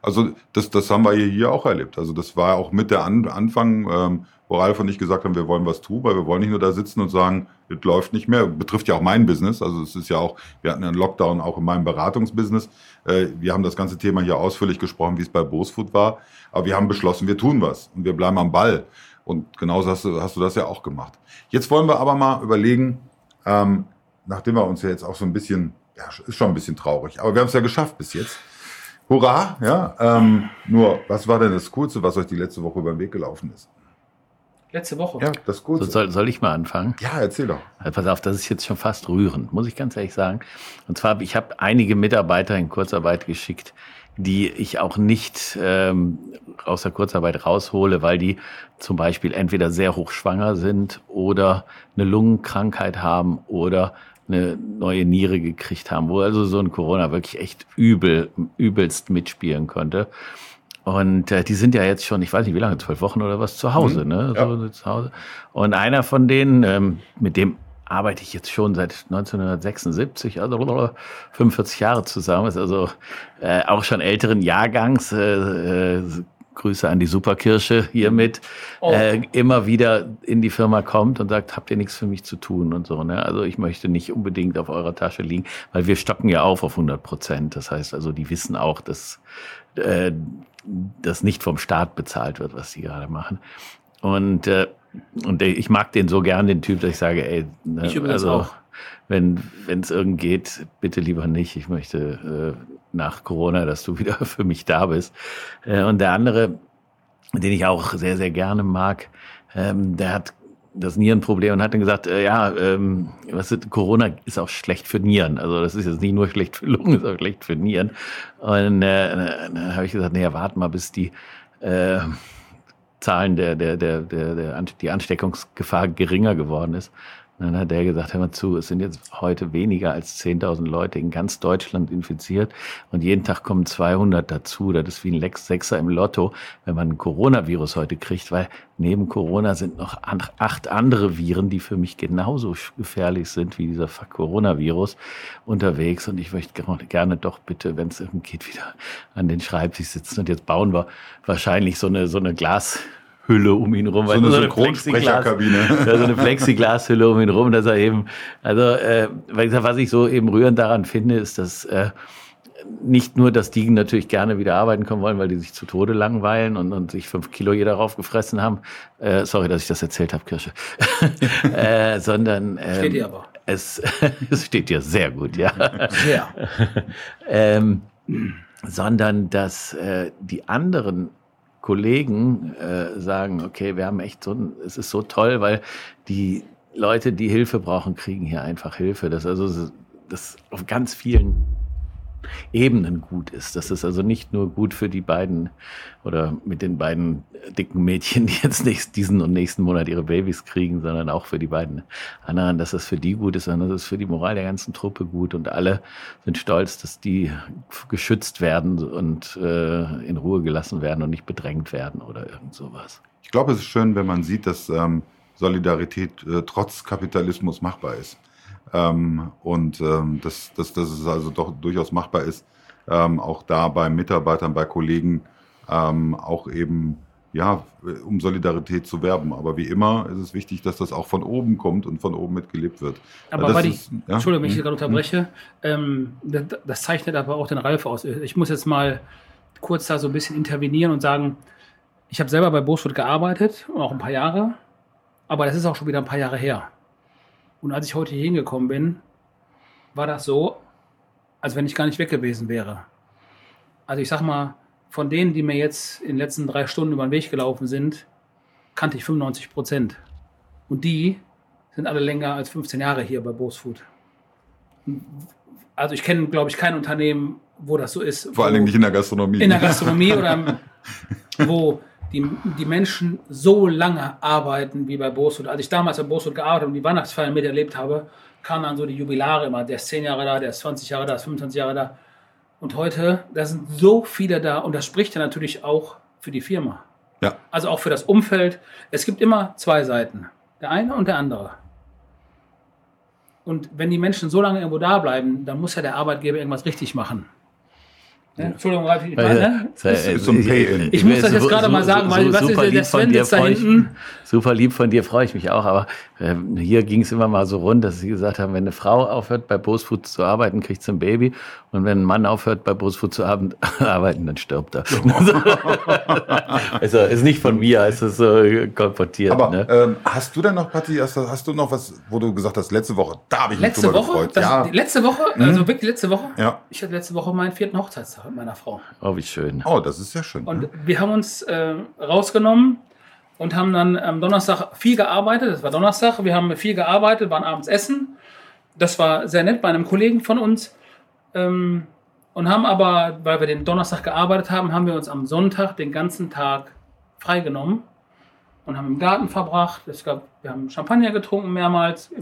Also das, das haben wir hier- auch erlebt. Also das war auch mit der An Anfang, ähm, wo Ralf und ich gesagt haben, wir wollen was tun, weil wir wollen nicht nur da sitzen und sagen, es läuft nicht mehr. Betrifft ja auch mein Business. Also es ist ja auch, wir hatten einen Lockdown auch in meinem Beratungsbusiness. Äh, wir haben das ganze Thema hier ausführlich gesprochen, wie es bei Bosfood war. Aber wir haben beschlossen, wir tun was und wir bleiben am Ball. Und genauso hast du, hast du das ja auch gemacht. Jetzt wollen wir aber mal überlegen, ähm, nachdem wir uns ja jetzt auch so ein bisschen, ja, ist schon ein bisschen traurig, aber wir haben es ja geschafft bis jetzt. Hurra, ja. Ähm, nur, was war denn das Coolste, was euch die letzte Woche über den Weg gelaufen ist? Letzte Woche. Ja, das So, Coolste. soll, soll ich mal anfangen? ja, erzähl doch. Also pass auf, das ist jetzt schon fast rührend, muss ich ganz ehrlich sagen. Und zwar, ich habe einige Mitarbeiter in Kurzarbeit geschickt, die ich auch nicht ähm, aus der Kurzarbeit raushole, weil die zum Beispiel entweder sehr hochschwanger sind oder eine Lungenkrankheit haben oder eine neue Niere gekriegt haben, wo also so ein Corona wirklich echt übel, übelst mitspielen könnte. Und äh, die sind ja jetzt schon, ich weiß nicht wie lange, zwölf Wochen oder was zu Hause, Mhm. ne? Ja. So, zu Hause. Und einer von denen, ähm, mit dem arbeite ich jetzt schon seit 1976, also 45 Jahre zusammen, ist also äh, auch schon älteren Jahrgangs. Äh, äh, Grüße an die Superkirsche hiermit, Oh. äh, immer wieder in die Firma kommt und sagt, habt ihr nichts für mich zu tun und so. Ne? Also ich möchte nicht unbedingt auf eurer Tasche liegen, weil wir stocken ja auf auf 100 Prozent. Das heißt also, die wissen auch, dass äh, das nicht vom Staat bezahlt wird, was die gerade machen. Und, äh, und ich mag den so gern, den Typ, dass ich sage, ey, ne, Ich also, auch. wenn es irgend geht, bitte lieber nicht. Ich möchte äh, nach Corona, dass du wieder für mich da bist. Äh, und der andere, den ich auch sehr, sehr gerne mag, ähm, der hat das Nierenproblem und hat dann gesagt, äh, ja, ähm, was ist, Corona ist auch schlecht für Nieren. Also das ist jetzt nicht nur schlecht für Lungen, ist auch schlecht für Nieren. Und äh, dann habe ich gesagt, naja, warte mal, bis die äh, Zahlen der, der, der, der, der, die Ansteckungsgefahr geringer geworden ist. Und dann hat der gesagt, hör mal zu, es sind jetzt heute weniger als 10.000 Leute in ganz Deutschland infiziert und jeden Tag kommen 200 dazu. Das ist wie ein Sechser im Lotto, wenn man ein Coronavirus heute kriegt, weil neben Corona sind noch acht andere Viren, die für mich genauso gefährlich sind wie dieser Coronavirus unterwegs. Und ich möchte gerne doch bitte, wenn es irgendwie geht, wieder an den Schreibtisch sitzen. Und jetzt bauen wir wahrscheinlich so eine, so eine Glas Hülle um ihn rum. So eine, so eine Synchronsprecherkabine. Ja, so eine Plexiglashülle um ihn rum, dass er eben, also äh, was ich so eben rührend daran finde, ist, dass äh, nicht nur, dass die natürlich gerne wieder arbeiten kommen wollen, weil die sich zu Tode langweilen und, und sich fünf Kilo jeder raufgefressen haben. Äh, sorry, dass ich das erzählt habe, Kirsche. äh, sondern ähm, steht dir aber. Es, es steht dir sehr gut, ja. Sehr. ähm, sondern dass äh, die anderen Kollegen äh, sagen, okay, wir haben echt so, ein, es ist so toll, weil die Leute, die Hilfe brauchen, kriegen hier einfach Hilfe. Das also das auf ganz vielen Ebenen gut ist. Das ist also nicht nur gut für die beiden oder mit den beiden dicken Mädchen, die jetzt nächst, diesen und nächsten Monat ihre Babys kriegen, sondern auch für die beiden anderen, dass das für die gut ist, sondern das ist für die Moral der ganzen Truppe gut und alle sind stolz, dass die geschützt werden und äh, in Ruhe gelassen werden und nicht bedrängt werden oder irgend sowas. Ich glaube, es ist schön, wenn man sieht, dass ähm, Solidarität äh, trotz Kapitalismus machbar ist. Ähm, und ähm, dass, dass, dass es also doch durchaus machbar ist, ähm, auch da bei Mitarbeitern, bei Kollegen ähm, auch eben ja, um Solidarität zu werben. Aber wie immer ist es wichtig, dass das auch von oben kommt und von oben mitgelebt wird. Aber weil ich, ja? Entschuldigung, wenn ich gerade unterbreche, ähm, das, das, zeichnet aber auch den Ralf aus. Ich muss jetzt mal kurz da so ein bisschen intervenieren und sagen, ich habe selber bei Bosfoot gearbeitet, auch ein paar Jahre, aber das ist auch schon wieder ein paar Jahre her. Und als ich heute hier hingekommen bin, war das so, als wenn ich gar nicht weg gewesen wäre. Also ich sag mal, von denen, die mir jetzt in den letzten drei Stunden über den Weg gelaufen sind, kannte ich 95 Prozent. Und die sind alle länger als 15 Jahre hier bei Bose Also ich kenne, glaube ich, kein Unternehmen, wo das so ist. Vor allen Dingen nicht in der Gastronomie. In der Gastronomie oder wo die, die Menschen so lange arbeiten wie bei Boswood. Als ich damals bei Boswood gearbeitet und die Weihnachtsfeiern miterlebt habe, kamen dann so die Jubilare immer. Der ist 10 Jahre da, der ist 20 Jahre da, der ist 25 Jahre da. Und heute, da sind so viele da und das spricht ja natürlich auch für die Firma. Ja. Also auch für das Umfeld. Es gibt immer zwei Seiten. Der eine und der andere. Und wenn die Menschen so lange irgendwo da bleiben, dann muss ja der Arbeitgeber irgendwas richtig machen. Ja, Entschuldigung, Ralf, ich meine, ich, ich muss das jetzt gerade mal sagen, weil was ist denn der Sven jetzt da hinten? Super lieb von dir, freue ich mich auch, aber äh, hier ging es immer mal so rund, dass sie gesagt haben, wenn eine Frau aufhört, bei Bosfood zu arbeiten, kriegt sie ein Baby und wenn ein Mann aufhört, bei Bosfood zu arbeiten, dann stirbt er. also ist nicht von mir, es ist so kolportiert. Aber ne? ähm, hast du denn noch, Patti, hast, hast, du noch was, wo du gesagt hast, letzte Woche, da habe ich mich letzte Woche? gefreut. Das, ja. Letzte Woche, also mhm. wirklich letzte Woche? Ja. Ich hatte letzte Woche meinen vierten Hochzeitstag mit meiner Frau. Oh, wie schön. Oh, das ist ja schön. Und ne? wir haben uns äh, rausgenommen und haben dann am Donnerstag viel gearbeitet. Das war Donnerstag. Wir haben viel gearbeitet, waren abends essen. Das war sehr nett bei einem Kollegen von uns. Ähm, und haben aber, weil wir den Donnerstag gearbeitet haben, haben wir uns am Sonntag den ganzen Tag freigenommen und haben im Garten verbracht. Es gab, wir haben Champagner getrunken mehrmals,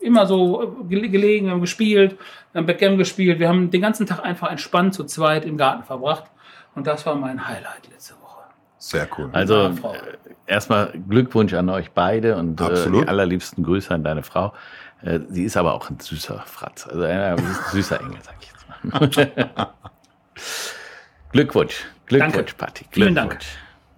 immer so gelegen, wir haben gespielt, wir haben Backgammon gespielt, wir haben den ganzen Tag einfach entspannt zu zweit im Garten verbracht. Und das war mein Highlight letzte Woche. Sehr cool. Also äh, erstmal Glückwunsch an euch beide und äh, die allerliebsten Grüße an deine Frau. Äh, sie ist aber auch ein süßer Fratz, also ein süßer Engel, sag ich jetzt mal. Glückwunsch, Glückwunsch, Patti. Vielen Dank.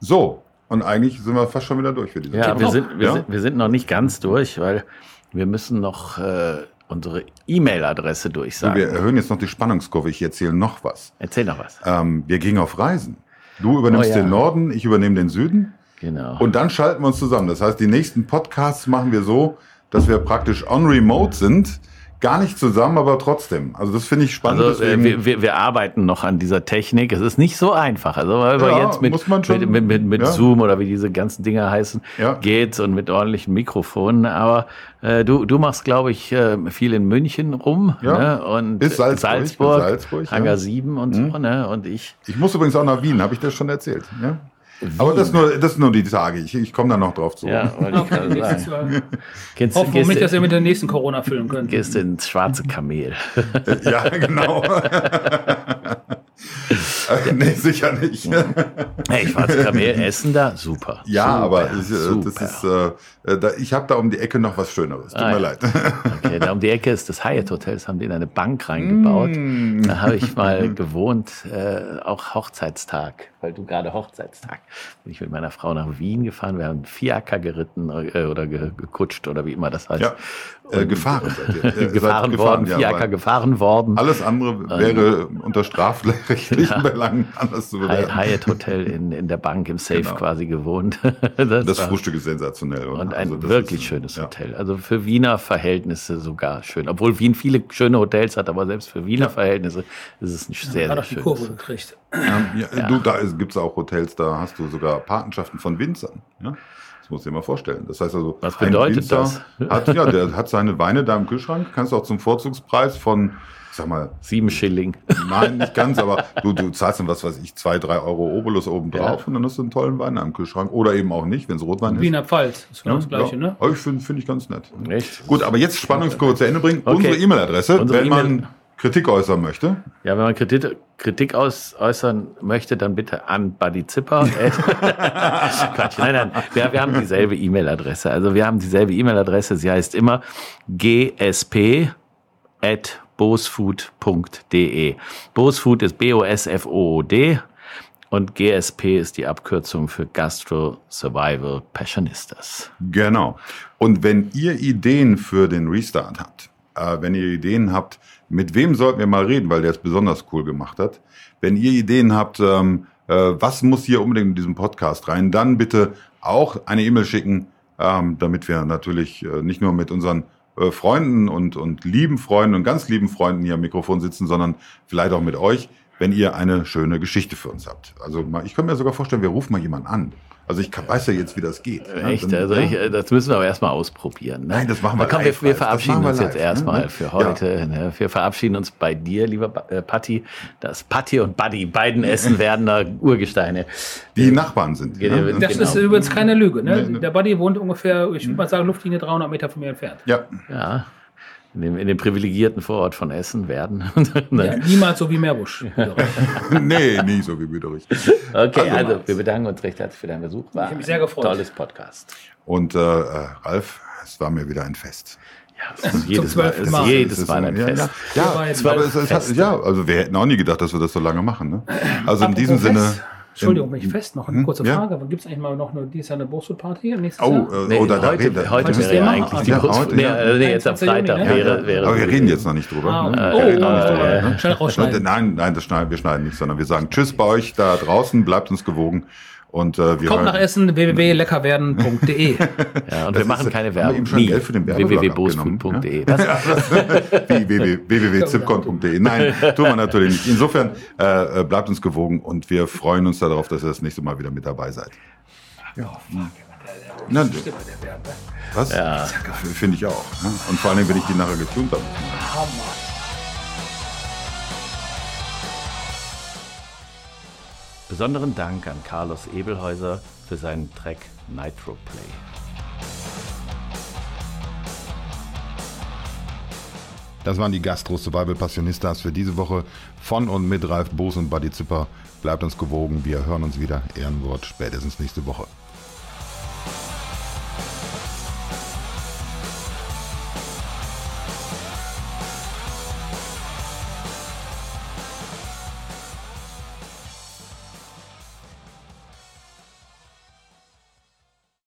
So, und eigentlich sind wir fast schon wieder durch für diese Ja, wir sind, wir, ja? Sind, wir sind noch nicht ganz durch, weil wir müssen noch äh, unsere E-Mail-Adresse durchsagen. Wir erhöhen jetzt noch die Spannungskurve. Ich erzähle noch was. Erzähl noch was. Ähm, wir gingen auf Reisen. Du übernimmst oh, ja. den Norden, ich übernehme den Süden. Genau. Und dann schalten wir uns zusammen. Das heißt, die nächsten Podcasts machen wir so, dass wir praktisch on remote sind gar nicht zusammen, aber trotzdem. Also das finde ich spannend. Also äh, wir, wir, wir arbeiten noch an dieser Technik. Es ist nicht so einfach. Also weil Ja, jetzt mit, schon- mit, mit, mit, mit ja. Zoom oder wie diese ganzen Dinger heißen, Ja. geht's und mit ordentlichen Mikrofonen. Aber äh, du, du machst, glaube ich, äh, viel in München rum. Ja. Ne? Und Ist Salzburg, Salzburg, Salzburg. Mhm. Hangar 7 und so. Ne? Und ich. Ich muss übrigens auch nach Wien, habe ich das schon erzählt. Ja? Aber das ist nur, das nur die Tage. Ich, ich komme da noch drauf zu. Ja, wollte ich gerade sagen. Hoffen wir nicht, dass ihr mit der nächsten Corona füllen könnt. gehst ins schwarze Kamel. Ja, genau. Äh, nee, sicher nicht. Hey, schwarze Kamel essen da? Super. Ja, super, aber ich, äh, super. das ist, äh, äh, da, ich habe da um die Ecke noch was Schöneres. Tut Ah, mir ja. leid. Okay, da um die Ecke ist das Hyatt Hotel, das haben die in eine Bank reingebaut. Mm. Da habe ich mal gewohnt, äh, auch Hochzeitstag, weil du gerade Hochzeitstag. Bin ich mit meiner Frau nach Wien gefahren, wir haben Fiaker geritten äh, oder ge gekutscht oder wie immer das heißt. Ja, äh, gefahren ihr. Äh, seid gefahren worden, ja, Fiaker gefahren worden. Alles andere wäre unter strafrechtlichen Belangen anders zu bewerten. Hyatt Hotel in, in der Bank im Safe Genau. quasi gewohnt. das Das Frühstück ist sensationell. Oder? Und Also das wirklich ist, schönes ja. Hotel. Also für Wiener Verhältnisse sogar schön. Obwohl Wien viele schöne Hotels hat, aber selbst für Wiener Verhältnisse ist es ein sehr, Hat sehr schönes. Kurve gekriegt. Ja, Du, da gibt es auch Hotels, da hast du sogar Patenschaften von Winzern. Ja? Das musst du dir mal vorstellen. Das heißt also, Was ein bedeutet Winzer das? Hat, ja, der hat seine Weine da im Kühlschrank, kannst du auch zum Vorzugspreis von, ich sag mal, Sieben Schilling. nein, nicht ganz, aber du, du zahlst dann, was weiß ich, zwei, drei Euro Obolus obendrauf Ja. und dann hast du einen tollen Wein am Kühlschrank. Oder eben auch nicht, wenn es Rotwein ist. Wiener Pfalz, ist genau das Gleiche, ja. ne? Ich finde find ich ganz nett. Echt? Gut, aber jetzt Spannungskurve zu Ende bringen. Okay. Unsere E-Mail-Adresse, wenn E-Mail- man Kritik äußern möchte. Ja, wenn man Kritik, Kritik aus, äußern möchte, dann bitte an Buddy Zipper. Quatsch, nein, nein. Wir, wir haben dieselbe E-Mail-Adresse. Also wir haben dieselbe E-Mail-Adresse. Sie heißt immer gsp at bosfood.de. Bosfood ist B-O-S-F-O-O-D und GSP ist die Abkürzung für Gastro Survival Passionistas. Genau. Und wenn ihr Ideen für den Restart habt, äh, wenn ihr Ideen habt, mit wem sollten wir mal reden, weil der es besonders cool gemacht hat. Wenn ihr Ideen habt, ähm, äh, was muss hier unbedingt in diesen Podcast rein, dann bitte auch eine E-Mail schicken, ähm, damit wir natürlich äh, nicht nur mit unseren äh, Freunden und, und lieben Freunden und ganz lieben Freunden hier am Mikrofon sitzen, sondern vielleicht auch mit euch, wenn ihr eine schöne Geschichte für uns habt. Also ich kann mir sogar vorstellen, wir rufen mal jemanden an. Also ich kann, weiß ja jetzt, wie das geht. Ja, Echt? dann- Also ja. ich, äh, das müssen wir aber erstmal ausprobieren. Ne? Nein, das machen wir Komm, live, wir, wir live. Verabschieden wir uns jetzt live, erstmal ne? für Ja. heute. Ne? Wir verabschieden uns bei dir, lieber äh, Patti. Das Patti und Buddy, beiden Essen werdener Urgesteine. die Nachbarn sind. Geht ne? Das Genau. ist übrigens keine Lüge, ne? Der Buddy wohnt ungefähr, ich würde mal sagen, Luftlinie 300 Meter von mir entfernt. Ja, Ja, in dem, in dem privilegierten Vorort von Essen werden. Ja, niemals so wie Meerbusch. nee, nie so wie Büderich. Okay, Also- also wir bedanken uns recht herzlich für deinen Besuch. War Ich hab mich sehr gefreut. Tolles Podcast. Und äh, äh, Ralf, es war mir wieder ein Fest. Ja, jedes Mal, jedes ein ja, Fest. Ja, ja jetzt aber es, es hat, Feste. ja, also wir hätten auch nie gedacht, dass wir das so lange machen. Ne? Also in diesem Sinne. Entschuldigung, wenn ich fest noch eine kurze Hm? Ja. Frage. Gibt es eigentlich mal noch eine, dieses Jahr eine nächstes Oh, Jahr? äh, Nee, oder da heute reden wir- heute Heute wäre ja eigentlich die Ja, Brust. heute, Nee, ja. äh, nee, jetzt am 21. Freitag ne? wäre, wäre. Aber wir reden jetzt noch nicht drüber. Ah, ne? oh, Wir reden noch nicht oh, drüber, äh, ne? schnell rausschneiden. Nein, nein, das schneiden, wir schneiden nicht, sondern wir sagen Tschüss bei euch da draußen, bleibt uns gewogen. Und äh, wir Kommt nach Essen, www.leckerwerden.de. Ja, und Das wir machen ist- keine haben wir Werbung. eben schon Nie. Geld für den www.bosfood.de. Www.zipcon.de. Nein, tun wir natürlich nicht. Insofern äh, äh, bleibt uns gewogen und wir freuen uns darauf, dass ihr das nächste Mal wieder mit dabei seid. Ja. Na, was? Ja. Finde ich auch. Ne? Und vor allem, wenn ich die nachher getunt habe. Besonderen Dank an Carlos Ebelhäuser für seinen Track Nitro Play. Das waren die Gastro Survival Passionistas für diese Woche von und mit Ralf Boos und Buddy Zipper. Bleibt uns gewogen. Wir hören uns wieder. Ehrenwort spätestens nächste Woche.